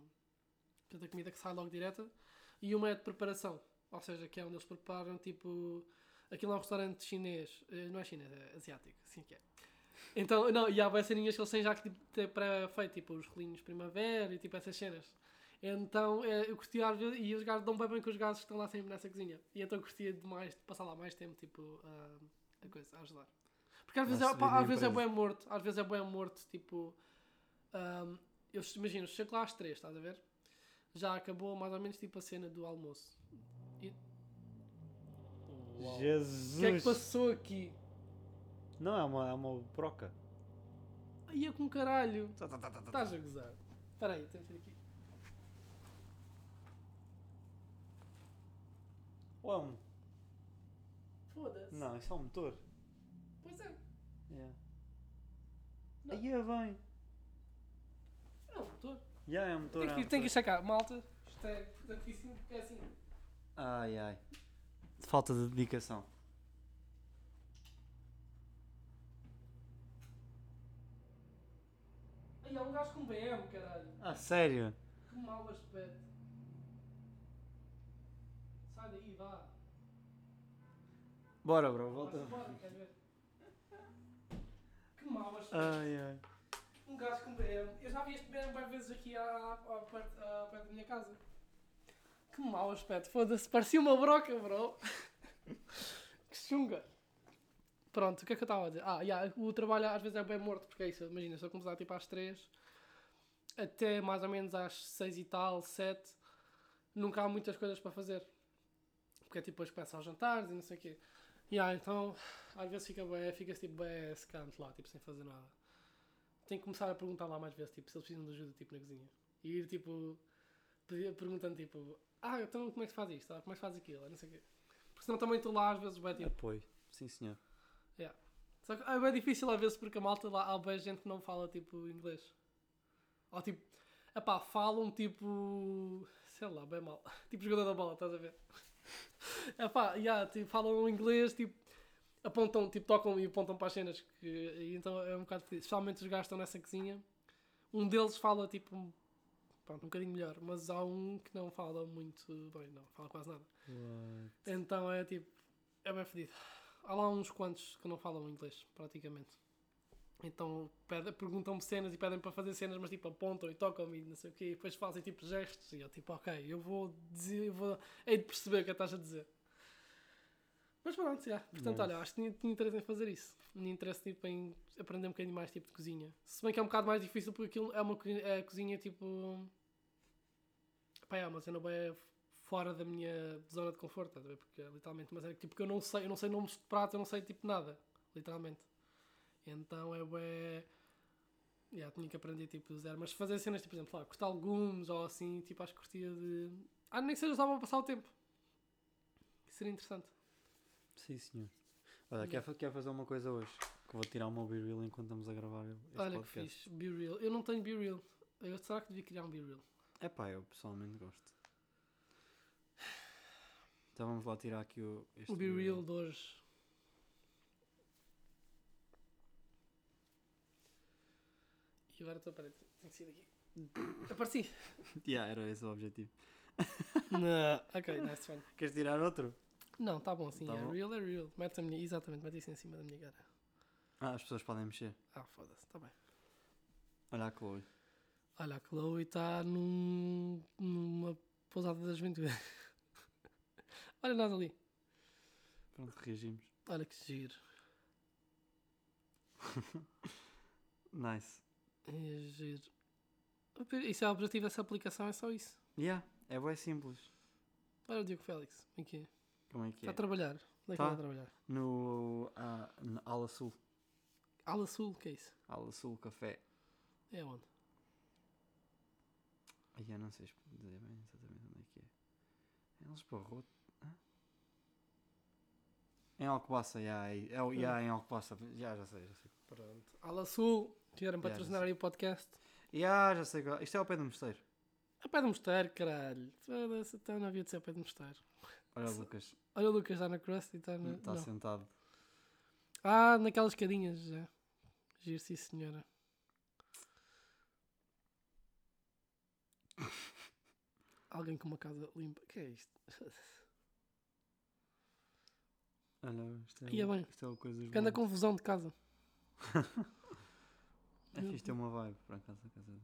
Portanto, a comida que sai logo direta. E uma é de preparação. Ou seja, que é onde eles preparam tipo. Aquilo é um restaurante chinês. eh, Não é chinês, é asiático, assim que é. Então, não, e há bem ceninhas que eles têm já que tipo, ter pré-feito, tipo os rolinhos primavera e tipo essas cenas. Então eh, eu curtia às vezes, e os gajos dão bem bem com os gajos que estão lá sempre nessa cozinha. E então eu curtia demais de passar lá mais tempo, tipo, a, a coisa, a ajudar. Porque às vezes, é, pá, às vezes é bem morto, às vezes é bem morto, tipo. ahm, eu imagino, chego lá às três, estás a ver? Já acabou mais ou menos tipo a cena do almoço. E- O Jesus! que é que passou aqui? Não, é uma, é uma broca. Aí é com caralho. Tá, tá, tá, tá, tá. Estás a gozar. Espera aí, temos que ir aqui. Ou é um. Foda-se. Não, isso é um motor. Pois é. Yeah. Não. Aí é bem. É um motor. Yeah, é um motor. Tem é que, um tem que sacar. Malta, isto é importantíssimo porque é assim. Ai ai. Falta de dedicação. Aí há um gajo com BM, caralho. Ah, sério? Que mau aspecto. Sai daí, vá. Bora, bro, volta. Bora, bora, quer ver? Que mau aspecto. Ai ai. Um gajo com BM. Eu já vi este BM várias vezes aqui à, à, à à perto da minha casa. Que mau aspecto. Foda-se, parecia uma broca, bro. que chunga. Pronto, o que é que eu estava a dizer? Ah, yeah, o trabalho às vezes é bem morto, porque é isso. Imagina, se eu começar tipo às 3 até mais ou menos às 6 e tal, 7, nunca há muitas coisas para fazer. Porque é tipo depois começam os jantares e não sei o quê. Yeah, então às vezes fica bem, fica-se tipo bem secante lá, tipo sem fazer nada. Tenho que começar a perguntar lá mais vezes, tipo, se eles precisam de ajuda tipo, na cozinha. E ir tipo, perguntando tipo, ah, então como é que se faz isto? Ah, como é que se faz aquilo? Ah, Não sei o quê. Porque senão também estou lá às vezes bem tipo. Apoio. Sim, senhor. Só que é bem difícil às vezes porque a malta lá há bem gente que não fala tipo inglês. Ou tipo, epá, falam tipo, sei lá, bem mal. Tipo jogador da bola, estás a ver? Epá, yeah, tipo, falam inglês, tipo, apontam, tipo, tocam e apontam para as cenas. Que, então é um bocado difícil. Especialmente os gajos estão nessa cozinha. Um deles fala tipo, pronto, um bocadinho melhor, mas há um que não fala muito bem, não fala quase nada. Então é tipo, é bem fedido. Há lá uns quantos que não falam inglês, praticamente. Então perguntam-me cenas e pedem para fazer cenas, mas tipo apontam e tocam-me e não sei o quê, e depois fazem tipo gestos e eu tipo, ok, eu vou dizer, eu vou, hei de perceber o que é estás a dizer. Mas pronto, já. Portanto, Nice. olha, acho que tinha, tinha interesse em fazer isso. Tinha interesse tipo, em aprender um bocadinho mais tipo de cozinha. Se bem que é um bocado mais difícil porque aquilo é uma é cozinha tipo. Pá, é uma cena bem fora da minha zona de conforto, ver? Porque é literalmente uma cena que tipo, que eu não sei, eu não sei nomes de prato, eu não sei tipo nada, literalmente. Então é bué. Yeah, tinha que aprender tipo do zero. Mas fazer cenas, tipo, por exemplo, lá, cortar legumes ou assim, tipo, acho que curtia de. Ah, nem que seja só para passar o tempo. Seria interessante. Sim, senhor. Olha, quer, fa- quer fazer uma coisa hoje? Que vou tirar o meu B-Reel enquanto estamos a gravar este Olha que podcast. fixe, Be Real. Eu não tenho. Eu, será que devia criar um Be Real? É pá, eu pessoalmente gosto. Então vamos lá tirar aqui o, este O Be. Real de hoje. E agora estou, peraí, tenho que sair daqui. Apareci. Yeah, era esse o objetivo. não. Ok, nice one. Queres tirar outro? Não, tá bom assim. Tá é bom. real, é real. Mete a minha, exatamente, mete isso em cima da minha cara. Ah, as pessoas podem mexer. Ah, foda-se, tá bem. Olha a Chloe. Olha, a Chloe está num, numa pousada das aventuras. Olha nós ali. Pronto, reagimos. Olha que giro. Nice. É giro. Isso é o objetivo dessa aplicação, é só isso. Yeah, é bem simples. Olha o Diogo Félix. Aqui. Como é que Está é? a trabalhar. Onde é que Tá. está a trabalhar? No ah, na Ala Sul. Ala Sul, que é isso? Ala Sul Café. É onde? Ai, eu não sei dizer bem exatamente onde é que é. É em Lisboa. Hã? Em Alcobaça, já. É, já, em Alcobaça. Já, já sei, já sei. Pronto. Ala Sul. Já, patrocinar aí o podcast. Já, já sei. Isto é ao pé do mosteiro. A pé do mosteiro, caralho. Foda-se, Então não havia de ser a pé do mosteiro. Olha o Lucas. Olha o Lucas está na crust e está na. Está sentado. Ah, naquelas escadinhas já. Giro, sim, senhora. Alguém com uma casa limpa. O que é isto? Olha, isto é, Ia bem. isto é coisas anda confusão de casa. É fixe ter uma vibe, acaso, a casa deles.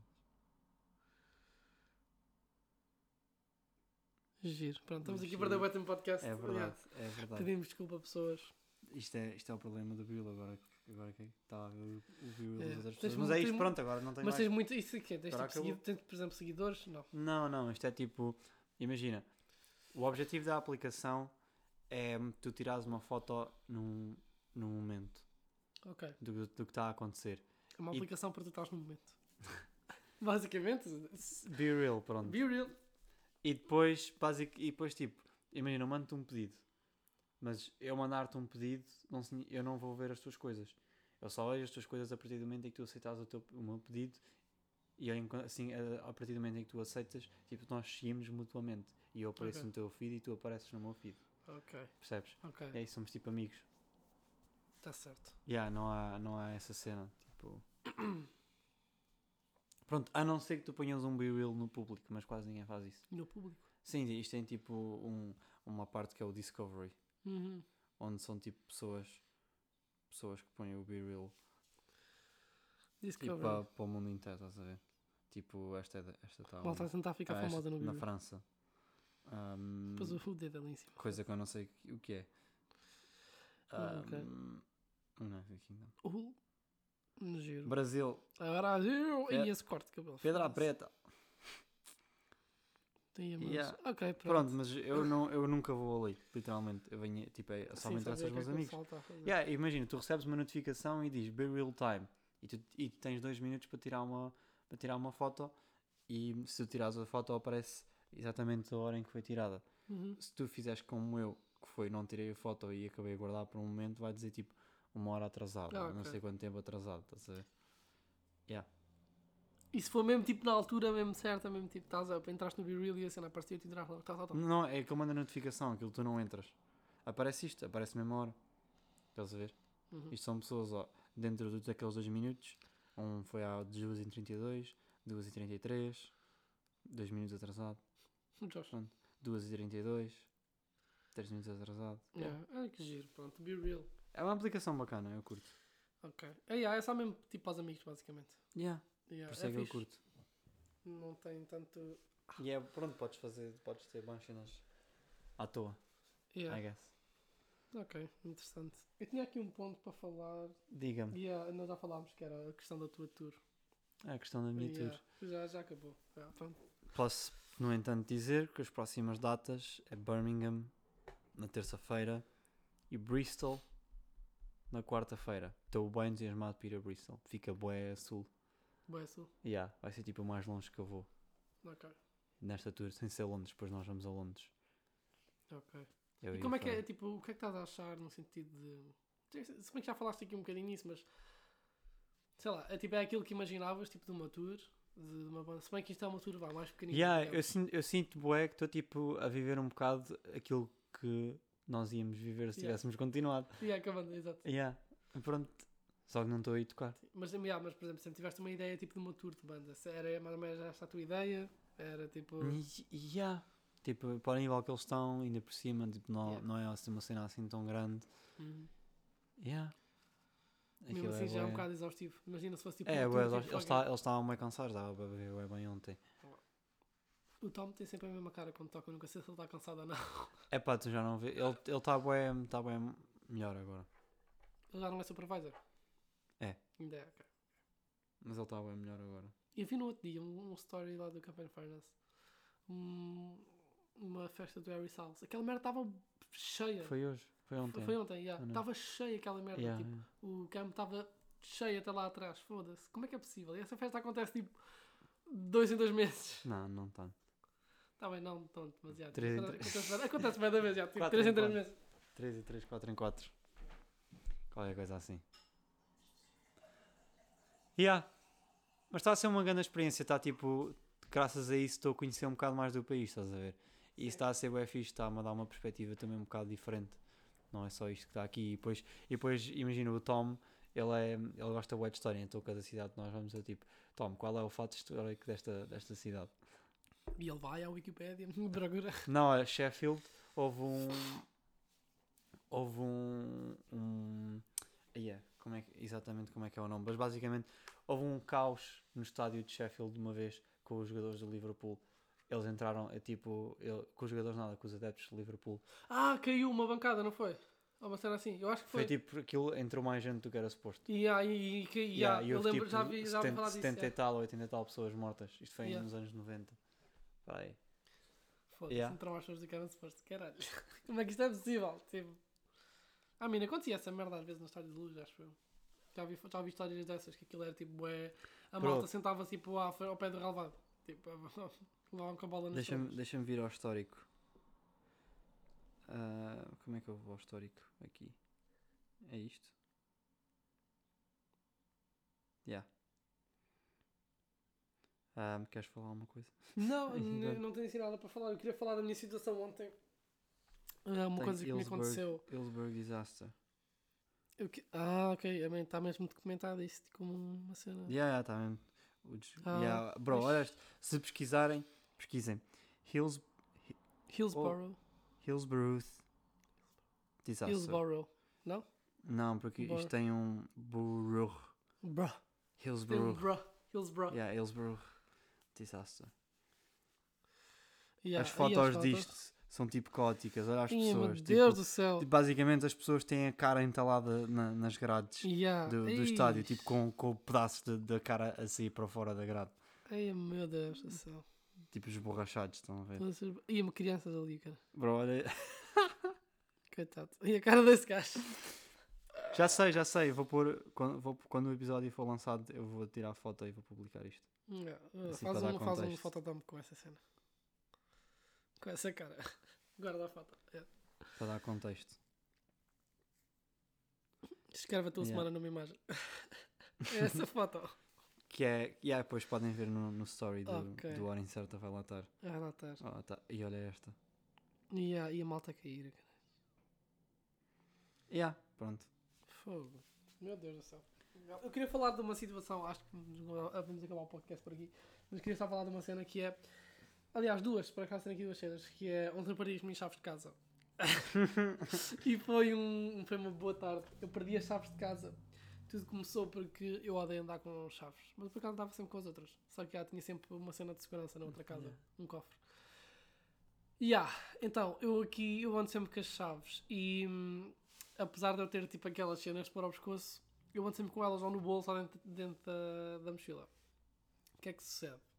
Giro. Pronto, estamos aqui Giro. perder o tempo no podcast. É Yeah. verdade, é verdade. Pedimos desculpa a pessoas. Isto é, isto é o problema do Bill agora. Agora que está a ver o o Bill É, outras tens pessoas. Mas é tens isto, pronto, agora não tem Mas mais. tens muito. Isso aqui, tens, Agora tipo, tens, por exemplo, seguidores? Não. Não, não, isto é tipo. Imagina, o objetivo da aplicação é tu tirares uma foto num, num momento Ok. do, do que está a acontecer. É uma E- aplicação para tu estás no momento. Basicamente. Be real, pronto. Be real. E depois, basic, e depois tipo, imagina, eu mando-te um pedido, mas eu mandar-te um pedido, não, eu não vou ver as tuas coisas. Eu só vejo as tuas coisas a partir do momento em que tu aceitas o, teu, o meu pedido e eu, assim, a, a partir do momento em que tu aceitas, tipo, nós seguimos mutuamente. E eu apareço Ok. no teu feed e tu apareces no meu feed. Ok. Percebes? Ok. E aí somos tipo amigos. Está certo. Yeah, não, há, não há essa cena. Tipo. Pronto, a não ser que tu ponhas um be real no público, mas quase ninguém faz isso. No público. Sim, isto tem tipo um, uma parte que é o Discovery, Uhum. onde são tipo pessoas pessoas que põem o be real tipo, Discovery. para, para o mundo inteiro, estás a ver? Tipo, esta é da- esta Malta a tentar ficar ah, famosa no na. França. Depois o dedo ali em cima. coisa que eu não sei o que é. Ah, Kingdom. Uh, no giro. Brasil, Pe- e esse corte de cabelo. Pedra. Preta. Tem mas... Yeah. Ok, pronto. Pronto, mas eu, não, eu nunca vou ali, literalmente. Eu venho, tipo, é, só me interessa os meus amigos. fazer. Yeah, imagina, tu recebes uma notificação e diz be real time e tu, e tu tens dois minutos para tirar uma, para tirar uma foto e se tu tirares a foto aparece exatamente a hora em que foi tirada. Uhum. Se tu fizeres como eu, que foi não tirei a foto e acabei a guardar por um momento, vai dizer tipo uma hora atrasada, Ah, não ok. sei quanto tempo atrasado, estás a ver? Yeah. E se for mesmo tipo na altura, mesmo certa, mesmo tipo, estás a entraste no Be Real e a cena apareceu e te tirar tá, tá, tá. Não, é que ele manda notificação, aquilo tu não entras. Aparece isto, aparece mesmo a hora. Estás a ver? Uhum. Isto são pessoas ó, dentro do- daqueles dois minutos. Um foi às 2h32, 2h33, 2 minutos atrasado, Josh. 2h32, 3 minutos atrasado. Yeah. Ai que giro, pronto, Be Real. É uma aplicação bacana, eu curto. Ok. É, yeah, é só mesmo tipo aos amigos, basicamente. Yeah, Yeah, por isso é, que eu fixe. curto. Não tem tanto. E é pronto, podes fazer, podes ter bons cenas à toa, Yeah. I guess. Ok, interessante. Eu tinha aqui um ponto para falar. Diga-me, Yeah, nós já falámos que era a questão da tua tour. é a questão da minha Yeah, tour. Já, já acabou. Yeah, pronto. Posso, no entanto, dizer que as próximas datas é Birmingham na terça-feira e Bristol na quarta-feira. Estou bem entusiasmado para ir a Bristol. Fica bué a sul. Boa sul. Yeah, vai ser tipo o mais longe que eu vou Ok. nesta tour, sem ser Londres. Depois nós vamos a Londres. Ok. Eu E como é que é, tipo, o que é que estás a achar no sentido de. Se bem que já falaste aqui um bocadinho nisso, mas. Sei lá, é, tipo, é aquilo que imaginavas, tipo, de uma tour, de, uma banda. Se bem que isto é uma tour, vá, mais pequenina. Yeah, eu, sinto, eu sinto bué que estou tipo a viver um bocado aquilo que nós íamos viver se Yeah. tivéssemos continuado. Yeah, acabando, exato. Yeah. Pronto. Só que não estou a ir tocar. Mas, yeah, mas, por exemplo, sempre tiveste uma ideia, tipo, de uma tour de banda. Se Era mais ou menos esta a tua ideia? Era, tipo... Yeah. Tipo, para o nível que eles estão, ainda por cima, tipo, não, Yeah. não é assim uma cena assim tão grande. Uhum. Yeah. Mesmo assim já é um bocado exaustivo. Imagina se fosse, tipo, É, bué, tour, eles, tipo, eles, estavam bem cansados, dava para ver bué bem ontem. O Tom tem sempre a mesma cara quando toca, nunca sei se ele está cansado ou não. É pá, tu já não vê. Ele está ele tá bué, tá melhor agora. Ele já não é supervisor? Ainda é, ok. Mas ele está bué melhor agora. Eu vi no outro dia um, um story lá do Campaign Furnace. Um, uma festa do Harry Styles. Aquela merda estava cheia. Foi hoje, foi ontem. Foi, foi ontem, yeah. Ah, não. Estava cheia aquela merda. Yeah, tipo, yeah. o campo estava cheio até lá atrás. Foda-se. Como é que é possível? E essa festa acontece tipo dois em dois meses. Não, não está. Está bem, não tanto, mas já. Três em acontece, acontece bem da vez, já. Tipo, Quatro três em três quatro. meses. 3 e 3, 4 em 4. Qualquer coisa assim. Yeah. Mas está a ser uma grande experiência. Está tipo, graças a isso estou a conhecer um bocado mais do país, estás a ver? E isso está a ser bem fixe, está-me a dar uma perspectiva também um bocado diferente. Não é só isto que está aqui. E depois, e depois imagina o Tom, ele, é, ele gosta de história, então cada cidade que nós vamos é tipo, Tom, qual é o fato histórico desta, desta cidade? E ele vai à Wikipédia, procura. Não, a Sheffield houve um. Houve um. um yeah, como é que- exatamente como é que é o nome, mas basicamente houve um caos no estádio de Sheffield de uma vez com os jogadores do Liverpool eles entraram, é tipo, ele, com os jogadores nada, com os adeptos de Liverpool. Ah, caiu uma bancada, não foi? Ou uma cena assim. Eu acho que Foi, foi. tipo, aquilo entrou mais gente do que era suposto. E, ah, e, e, e, Yeah, ah, e eu lembro, tipo, já vi, já vi 70, falar disso. 70 e tal, 80 e tal pessoas mortas. Isto foi Yeah. nos anos 90. Pá, aí. Foda-se, Yeah. entrou mais pessoas do que eram suposto. Caralho. Como é que isto é possível? Tipo. Ah, mina, acontecia essa merda às vezes no estádio de luz, acho eu. Já vi, já vi histórias dessas, que aquilo era tipo, é, a Bro. malta sentava-se tipo ao, ao pé do relevado. Tipo, levavam com a bola nas Deixa-me deixa vir ao histórico. Ah, como é que eu vou ao histórico? Aqui. É isto? Yeah. Ah, queres falar alguma coisa? Não, não tenho assim nada para falar. Eu queria falar da minha situação ontem. É uma Tem coisa que me aconteceu. Hillsburg Disaster. Que- Ah, ok. Está mesmo documentado isto como uma cena. Yeah, yeah, tá mesmo. Ah, yeah, Bro, mas- olha, se pesquisarem, pesquisem. Hills, Hillsborough. Hillsborough Disaster. Hillsborough. Não? Não, porque Bor- isto tem um burro. Bruh. Hillsborough. Hillsborough. Hillsborough. Yeah, Hillsborough Disaster. Yeah, as e fotos disto são tipo caóticas. Olha as Ih, meu pessoas. Deus tipo, do céu. tipo, basicamente as pessoas têm a cara entalada na- nas grades Yeah. do, do estádio, tipo com, com pedaços de- da cara a sair para fora da grade. Ai, meu Deus do céu. Tipo esborrachados, estão a ver? E uma crianças ali, cara. Bro, olha, Coitado. E a cara desse gajo. já sei, já sei. Vou pôr, quando, vou, quando o episódio for lançado, eu vou tirar a foto e vou publicar isto. Yeah, Assim, faz, uma, faz um contexto. fotodump com essa cena. Com essa cara. Guarda a foto. Yeah. Para dar contexto. Escreve a tua Yeah. semana numa imagem. É essa foto. Que é, e yeah, depois podem ver no, no story do, Ok. do Hora Incerta, vai lá estar. Ah, lá estás. Ah, tá. E olha esta. E a, e a malta a cair. cara. Yeah, pronto. Fogo. Meu Deus do céu. Eu queria falar de uma situação, acho que vamos acabar o podcast por aqui, mas queria só falar de uma cena que é. Aliás, duas, por acaso tenho aqui duas cenas, que é ontem perdi as chaves de casa. e foi, um, foi uma boa tarde. Eu perdi as chaves de casa. Tudo começou porque eu odeio andar com chaves. Mas por acaso andava sempre com as outras. Só que já tinha sempre uma cena de segurança na outra casa. Yeah. Um cofre. E yeah, então, eu aqui eu ando sempre com as chaves. E hum, apesar de eu ter tipo aquelas cenas para o pescoço, eu ando sempre com elas ou no bolso ou dentro, dentro da, da mochila. O que é que sucede?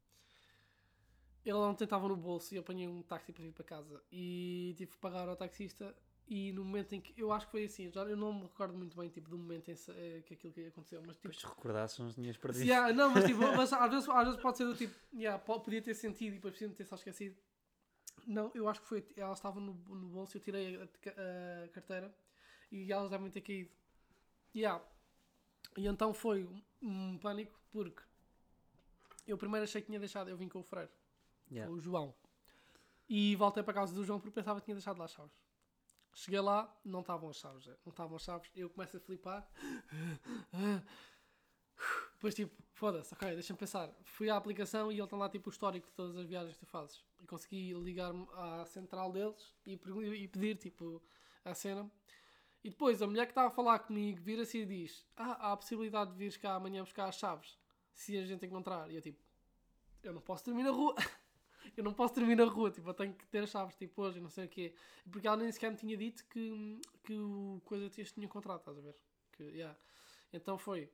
Ele ontem estava no bolso e eu apanhei um táxi para vir para casa e tive que pagar ao taxista e no momento em que eu acho que foi assim, já eu não me recordo muito bem tipo do momento em se- eh, que aquilo que aconteceu, mas tipo Depois te recordasses uns dinheiros perdidos. Yeah, não, mas, tipo, mas às, vezes, às vezes pode ser do tipo, yeah, po- podia ter sentido e depois podia ter só esquecido. Não, eu acho que foi. Ela estava no, no bolso, eu tirei a, a- a carteira e elas devem ter caído. Yeah. E então foi um, um pânico porque eu primeiro achei que tinha deixado, eu vim com o freiro, Yeah. o João, e voltei para casa do João porque pensava que tinha deixado lá as chaves. Cheguei lá, não estavam as chaves, é, não estavam as chaves, eu começo a flipar. Depois tipo, foda-se, ok, deixa-me pensar. Fui à aplicação e ele tem lá tipo o histórico de todas as viagens que tu fazes. E consegui ligar-me à central deles e, e pedir tipo a cena. E depois a mulher que estava a falar comigo vira-se e diz: Ah, há a possibilidade de vires cá amanhã buscar as chaves se a gente encontrar. E eu tipo, eu não posso dormir na rua. eu não posso dormir na rua, tipo, eu tenho que ter as chaves tipo hoje, não sei o quê. Porque ela nem sequer me tinha dito que, que o coisa tinha tinha encontrado, estás a ver? Que, yeah. Então foi.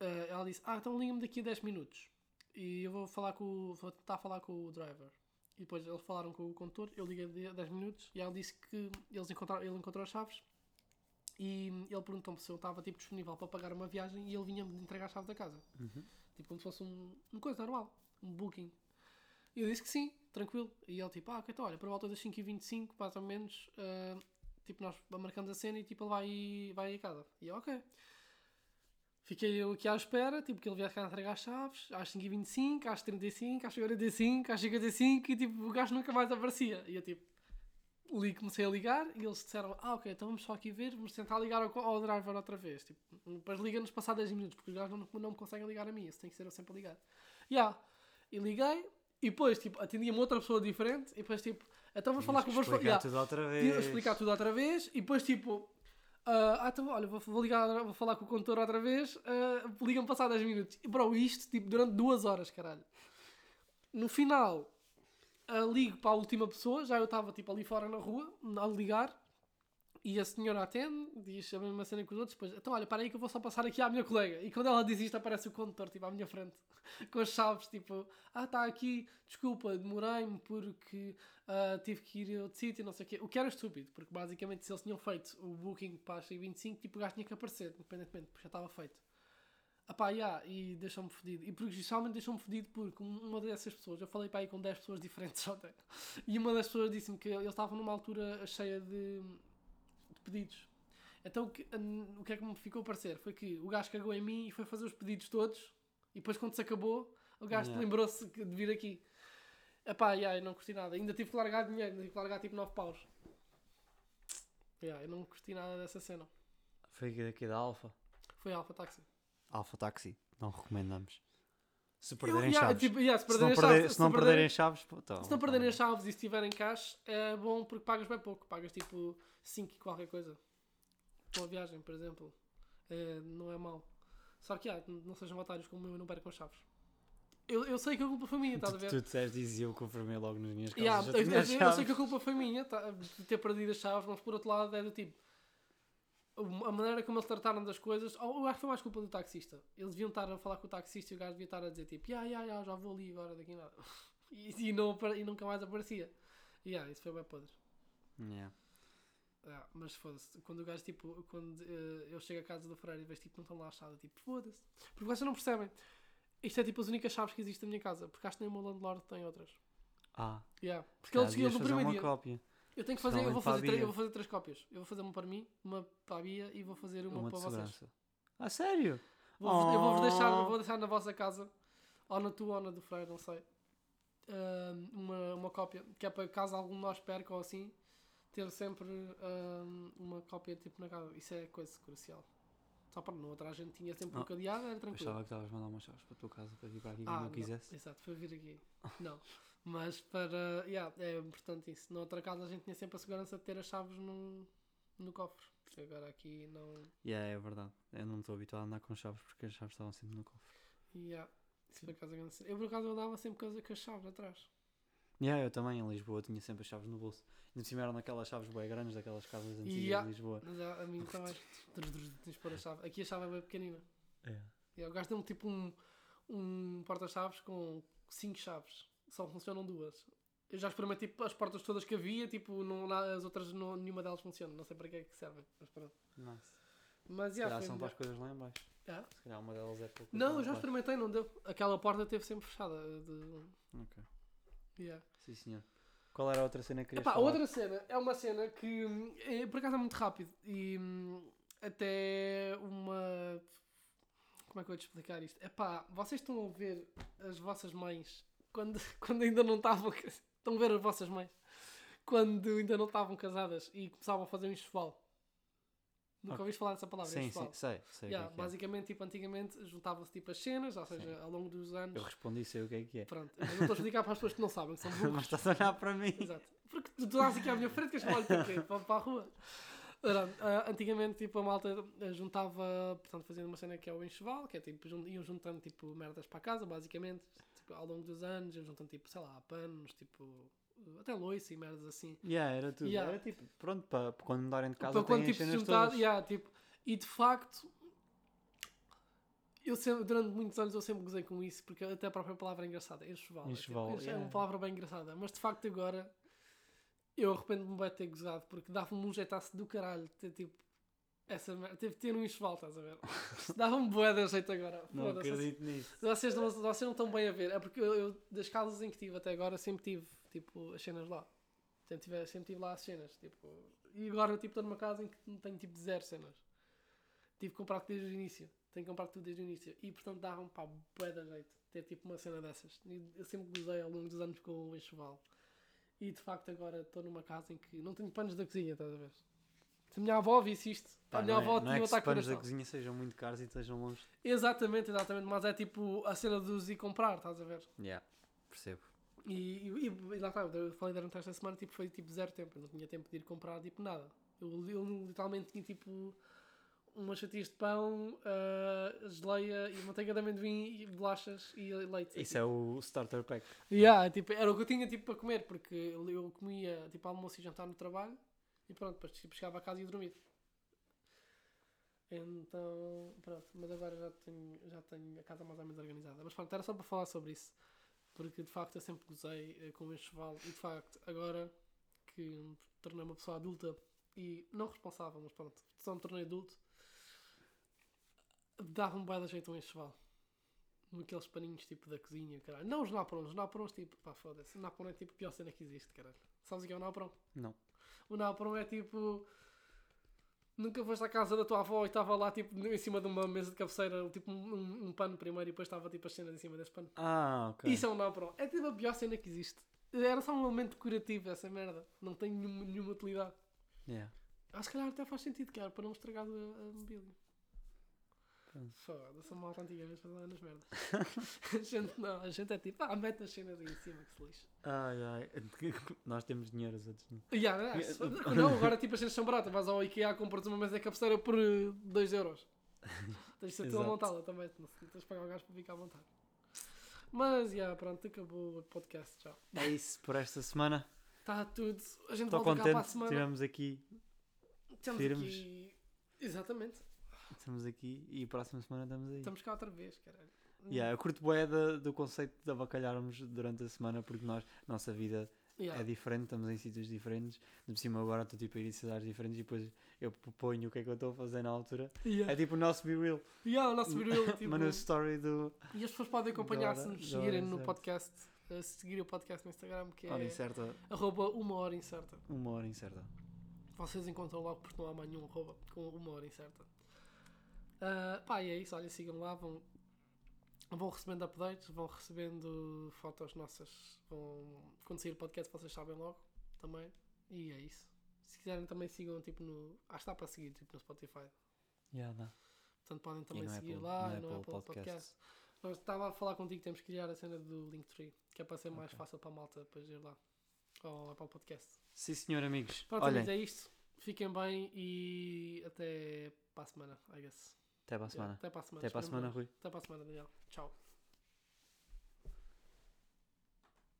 eh, ela disse: Ah, então liga-me daqui a 10 minutos. E eu vou falar com o, vou tentar falar com o driver. E depois eles falaram com o condutor, eu liguei de 10 minutos e ela disse que eles encontraram, ele encontrou as chaves e ele perguntou-me se eu estava tipo, disponível para pagar uma viagem e ele vinha-me entregar as chaves da casa. Uhum. Tipo como se fosse um, uma coisa normal, um booking. E eu disse que sim, tranquilo. E ele tipo, ah, ok, então olha, por volta das 5h25, mais ou menos, ah, tipo, nós marcamos a cena e tipo, ele vai, vai a casa. E eu, ok. Fiquei eu aqui à espera, tipo, que ele viesse cá entregar as chaves, às 5h25, às 35, às 45, às 55, e tipo, o gajo nunca mais aparecia. E eu tipo, li, comecei a ligar e eles disseram, ah, ok, então vamos só aqui ver, vamos tentar ligar ao, ao driver outra vez. Tipo, depois liga-nos passar 10 minutos, porque os gajos não, não me conseguem ligar a mim, isso tem que ser eu sempre a ligar. Yeah. E liguei, e depois, tipo, atendia-me outra pessoa diferente, e depois, tipo, então vamos falar com o yeah. explicar tudo outra Tinha vez. explicar tudo outra vez e depois tipo. ah, ah, então olha, vou, vou ligar, vou falar com o condutor outra vez. ah, Liga-me passar 10 minutos. E bro, isto tipo durante duas horas, caralho. No final, ah, ligo para a última pessoa, já eu estava tipo ali fora na rua, a ligar, e a senhora atende, diz a mesma cena que os outros, depois, então olha, para aí que eu vou só passar aqui à minha colega. E quando ela diz isto, aparece o condutor, tipo, à minha frente, com as chaves, tipo, ah, está aqui, desculpa, demorei-me porque ah, tive que ir a outro sítio, não sei o quê. O que era estúpido, porque basicamente se eles tinham feito o booking para as 25, tipo, o gajo tinha que aparecer, independentemente, porque já estava feito. Ah pá, yeah, e deixou-me fedido. E principalmente deixou-me fedido porque uma dessas pessoas, eu falei para aí com 10 pessoas diferentes ontem, e uma das pessoas disse-me que eles estavam numa altura cheia de pedidos. Então o que, o que é que me ficou a parecer? Foi que o gajo cagou em mim e foi fazer os pedidos todos, e depois quando se acabou, o gajo Yeah. lembrou-se de vir aqui. Epá, yeah, eu não curti nada. Ainda tive que largar dinheiro, ainda tive que largar tipo 9 paus. Yeah, eu não curti nada dessa cena. Foi aqui daqui da Alfa. Foi Alfa Taxi. Alfa Taxi. Não recomendamos. Se Eu- perderem yeah, chaves. tipo, yeah, se se, não perderem perder- chaves- se não perderem- perderem chaves, pô, então, Se não perderem então, chaves e se tiverem cash, é bom porque pagas bem pouco. Pagas tipo 5 e qualquer coisa. Com a viagem, por exemplo. É, não é mau. Só que, ah, não sejam otários como eu não percam as chaves. Eu, eu sei que a culpa foi minha, estás a Tu, ver? tu disseste isso e eu confirmei logo nas minhas calças. Yeah, já eu, eu- eu sei que a culpa foi minha tá, de ter perdido as chaves, mas por outro lado é do tipo. A maneira como eles trataram das coisas, ou eu acho que foi mais culpa do taxista. Eles deviam estar a falar com o taxista e o gajo devia estar a dizer tipo, ya, ya, ya, já vou ali agora daqui nada. E, e, não, e nunca mais aparecia. E yeah, isso foi bem podre. Yeah. Ah, mas foda-se, quando o gajo, tipo, quando eh, eu chego à casa do Freire e vejo, tipo, não estão lá a chave, tipo, foda-se. Porque vocês não percebem. Isto é tipo as únicas chaves que existem na minha casa, porque acho que nem o meu landlord tem outras. Ah, Yeah. Porque seguiam devias no primeiro uma dia. cópia. Eu tenho que fazer, eu vou fazer, três, eu vou fazer três cópias. Eu vou fazer uma para mim, uma para a Bia e vou fazer uma, Uma, para vocês. Ah, sério? Vou, Eu vou-vos deixar, Oh. vou deixar na vossa casa, ou na tua ou na do Freire, não sei, ahm, uma, uma cópia, que é para caso algum de nós perca ou assim, ter sempre ahm, uma cópia tipo na casa. Isso é coisa crucial. Só para não, outra a gente tinha sempre um Oh, cadeado, era Eu tranquilo. achava que estavas a mandar umas chaves para a tua casa para vir para aqui Ah, quando não, quisesse. Exato, para vir aqui. Não. Mas para. Yeah, é importante isso. Na outra casa a gente tinha sempre a segurança de ter as chaves no, no cofre. Agora aqui não. Yeah, é verdade. Eu não estou habituado a andar com chaves porque as chaves estavam sempre no cofre. Yeah. Isso por acaso é. Eu por acaso andava sempre com as chaves atrás. Yeah, eu também em Lisboa tinha sempre as chaves no bolso. Ainda cima eram naquelas chaves bem grandes daquelas casas antigas Yeah. de Lisboa. Mas a, a mim também. Tens de pôr a chave. Aqui a chave é bem pequenina. É. E eu gasto tipo um, um porta-chaves com 5 chaves. Só funcionam duas. Eu já experimentei tipo, as portas todas que havia, tipo, não, na- as outras não, nenhuma delas funciona. Não sei para que é que servem. Mas pronto. Nice. Mas Se yeah, calhar foi são para melhor. as coisas lá em baixo. Ah? Se calhar uma delas é pouco. Não, eu já experimentei, não deu. Aquela porta teve sempre fechada. De... Ok. Yeah. Sim, senhor. Qual era a outra cena que querias Epá, a falar? outra cena é uma cena que é, por acaso é muito rápido e hum, até uma. Como é que eu vou te explicar isto? Epá, vocês estão a ver as vossas mães quando, quando ainda não estavam. Estão a ver as vossas mães quando ainda não estavam casadas e começavam a fazer um enxoval. Nunca ouviste falar dessa palavra? Sim, enxoval? sim, sei. sei Yeah, que é é. basicamente, tipo, antigamente juntavam-se tipo as cenas, ou seja, Sim. ao longo dos anos. Eu respondi sei o que é que é. Pronto, eu não estou a explicar para as pessoas que não sabem, que são burros. Mas estás a olhar para mim. Exato. Porque tu estás aqui à minha frente, que eu olho para quê? Para, para a rua. Ah, antigamente, tipo, a malta ah, juntava, portanto, fazendo uma cena que é o enxoval, que é tipo, jun- iam juntando, tipo, merdas para casa, basicamente, tipo, ao longo dos anos, iam juntando, tipo, sei lá, panos, tipo, até loiça e merdas assim. Yeah, era tudo. Yeah. Era tipo, pronto, para para quando mudarem de casa para quando, tipo, juntar, yeah, tipo, e de facto, eu sempre, durante muitos anos eu sempre gozei com isso, porque até a própria palavra é engraçada, enxoval. é, Enxoval, tipo, é yeah. uma palavra bem engraçada, mas de facto agora eu arrependo-me de ter gozado, porque dava-me um jeitaço do caralho ter tipo essa merda, teve de ter um enxoval, estás a ver? Dava-me bué de jeito agora. Não foda-se. acredito nisso. Vocês não, vocês não estão bem a ver, é porque eu, eu, das casas em que tive até agora sempre tive tipo as cenas lá. Sempre tive, sempre tive lá as cenas, tipo, e agora tipo estou numa casa em que não tenho tipo zero cenas. Tive que comprar tudo desde o início. Tenho que comprar tudo desde o início. E portanto dava-me pá, bué de jeito ter tipo uma cena dessas. E eu sempre gozei ao longo dos anos com o enxoval. E de facto agora estou numa casa em que não tenho panos da cozinha, estás a ver? Se a minha avó visse isto, Pá, a minha não é, avó não tinha é um que os da cozinha sejam muito caros e estejam longe. Exatamente, exatamente. Mas é tipo a cena de os ir comprar, estás a ver? Yeah, percebo. E, e, e lá está, eu falei durante esta semana, tipo, foi tipo zero tempo. Eu não tinha tempo de ir comprar tipo nada. Eu, eu literalmente tinha tipo umas fatias de pão, ah, geleia e manteiga de amendoim e bolachas e leite. Isso é o starter pack. Yeah, tipo, era o que eu tinha tipo, para comer, porque eu comia tipo, almoço e jantar no trabalho e pronto, depois tipo, chegava a casa e ia dormir. Então, pronto, mas agora já tenho, já tenho a casa mais ou menos organizada. Mas pronto, era só para falar sobre isso, porque de facto eu sempre gozei eh, com este cheval e de facto agora que me tornei uma pessoa adulta e não responsável, mas pronto, só me tornei adulto, dava-me bué de jeito um enxoval. Naqueles paninhos tipo da cozinha, caralho. Não os naprons, os naprons tipo, pá, foda-se. O napron é tipo a pior cena que existe, caralho. Sabes o que é o napron? Não. O napron é tipo. Nunca foste à casa da tua avó e estava lá tipo em cima de uma mesa de cabeceira, tipo um, um- pano primeiro e depois estava tipo as cenas em cima desse pano. Ah, ok. Isso é um napron. É tipo a pior cena que existe. Era só um elemento decorativo essa merda. Não tem nenhuma, nenhuma utilidade. Yeah. Acho que calhar até faz sentido, cara, para não estragar a, a mobília. Pronto. Foda-se, a malta antigamente fazia nas merdas. a gente não, a gente é tipo, ah, mete as cenas aí em cima que se lixe. Ai, ai. Nós temos dinheiro, os outros não. Yeah, não, se- não, agora tipo as cenas são baratas, vais ao IKEA, compras uma mesa de cabeceira por 2 euros. Tens de ser tu a montá-la também, não tens de pagar o gajo para ficar a montar. Mas, já, pronto, acabou o podcast, tchau. É isso por esta semana. Está tudo, a gente Estou volta cá para a contente. semana. Estivemos aqui. Estamos firmes. aqui, exatamente, Estamos aqui e próxima semana estamos aí. estamos cá outra vez, caralho. Yeah, eu curto bué da- do conceito de avacalharmos durante a semana porque nós, nossa vida Yeah. é diferente, estamos em sítios diferentes. De por cima agora estou tipo a ir em cidades diferentes e depois eu proponho o que é que eu estou a fazer na altura. Yeah. É tipo o nosso Be Real. Yeah, o nosso viril, tipo, Mas no story do E as pessoas podem acompanhar se Da hora- nos da hora seguirem no incerta. podcast. eh, Se seguirem o podcast no Instagram, que é Hora Incerta, arroba uma hora incerta. uma hora incerta. Vocês encontram logo porque não há mais nenhum arroba com uma hora incerta. Ah, pá, e é isso. Olha, sigam lá. Vão, vão recebendo updates, vão recebendo fotos nossas. Vão, quando sair o podcast, vocês sabem logo também. E é isso. Se quiserem também sigam tipo no. Acho que está para seguir tipo no Spotify. Yeah, dá. Portanto, podem também no seguir Apple- lá no e no Apple Apple Podcasts. Podcast. Nós estava a falar contigo, temos que criar a cena do Linktree, que é para ser mais Ok. fácil para a malta depois ir lá ao Apple Podcast. Sim senhor amigos. Pronto, Olhem, amigos, é isto. Fiquem bem e até para a semana, I guess. Até para a semana. até para a semana. Até para a semana. Rui. Até para a semana, Daniel. Tchau.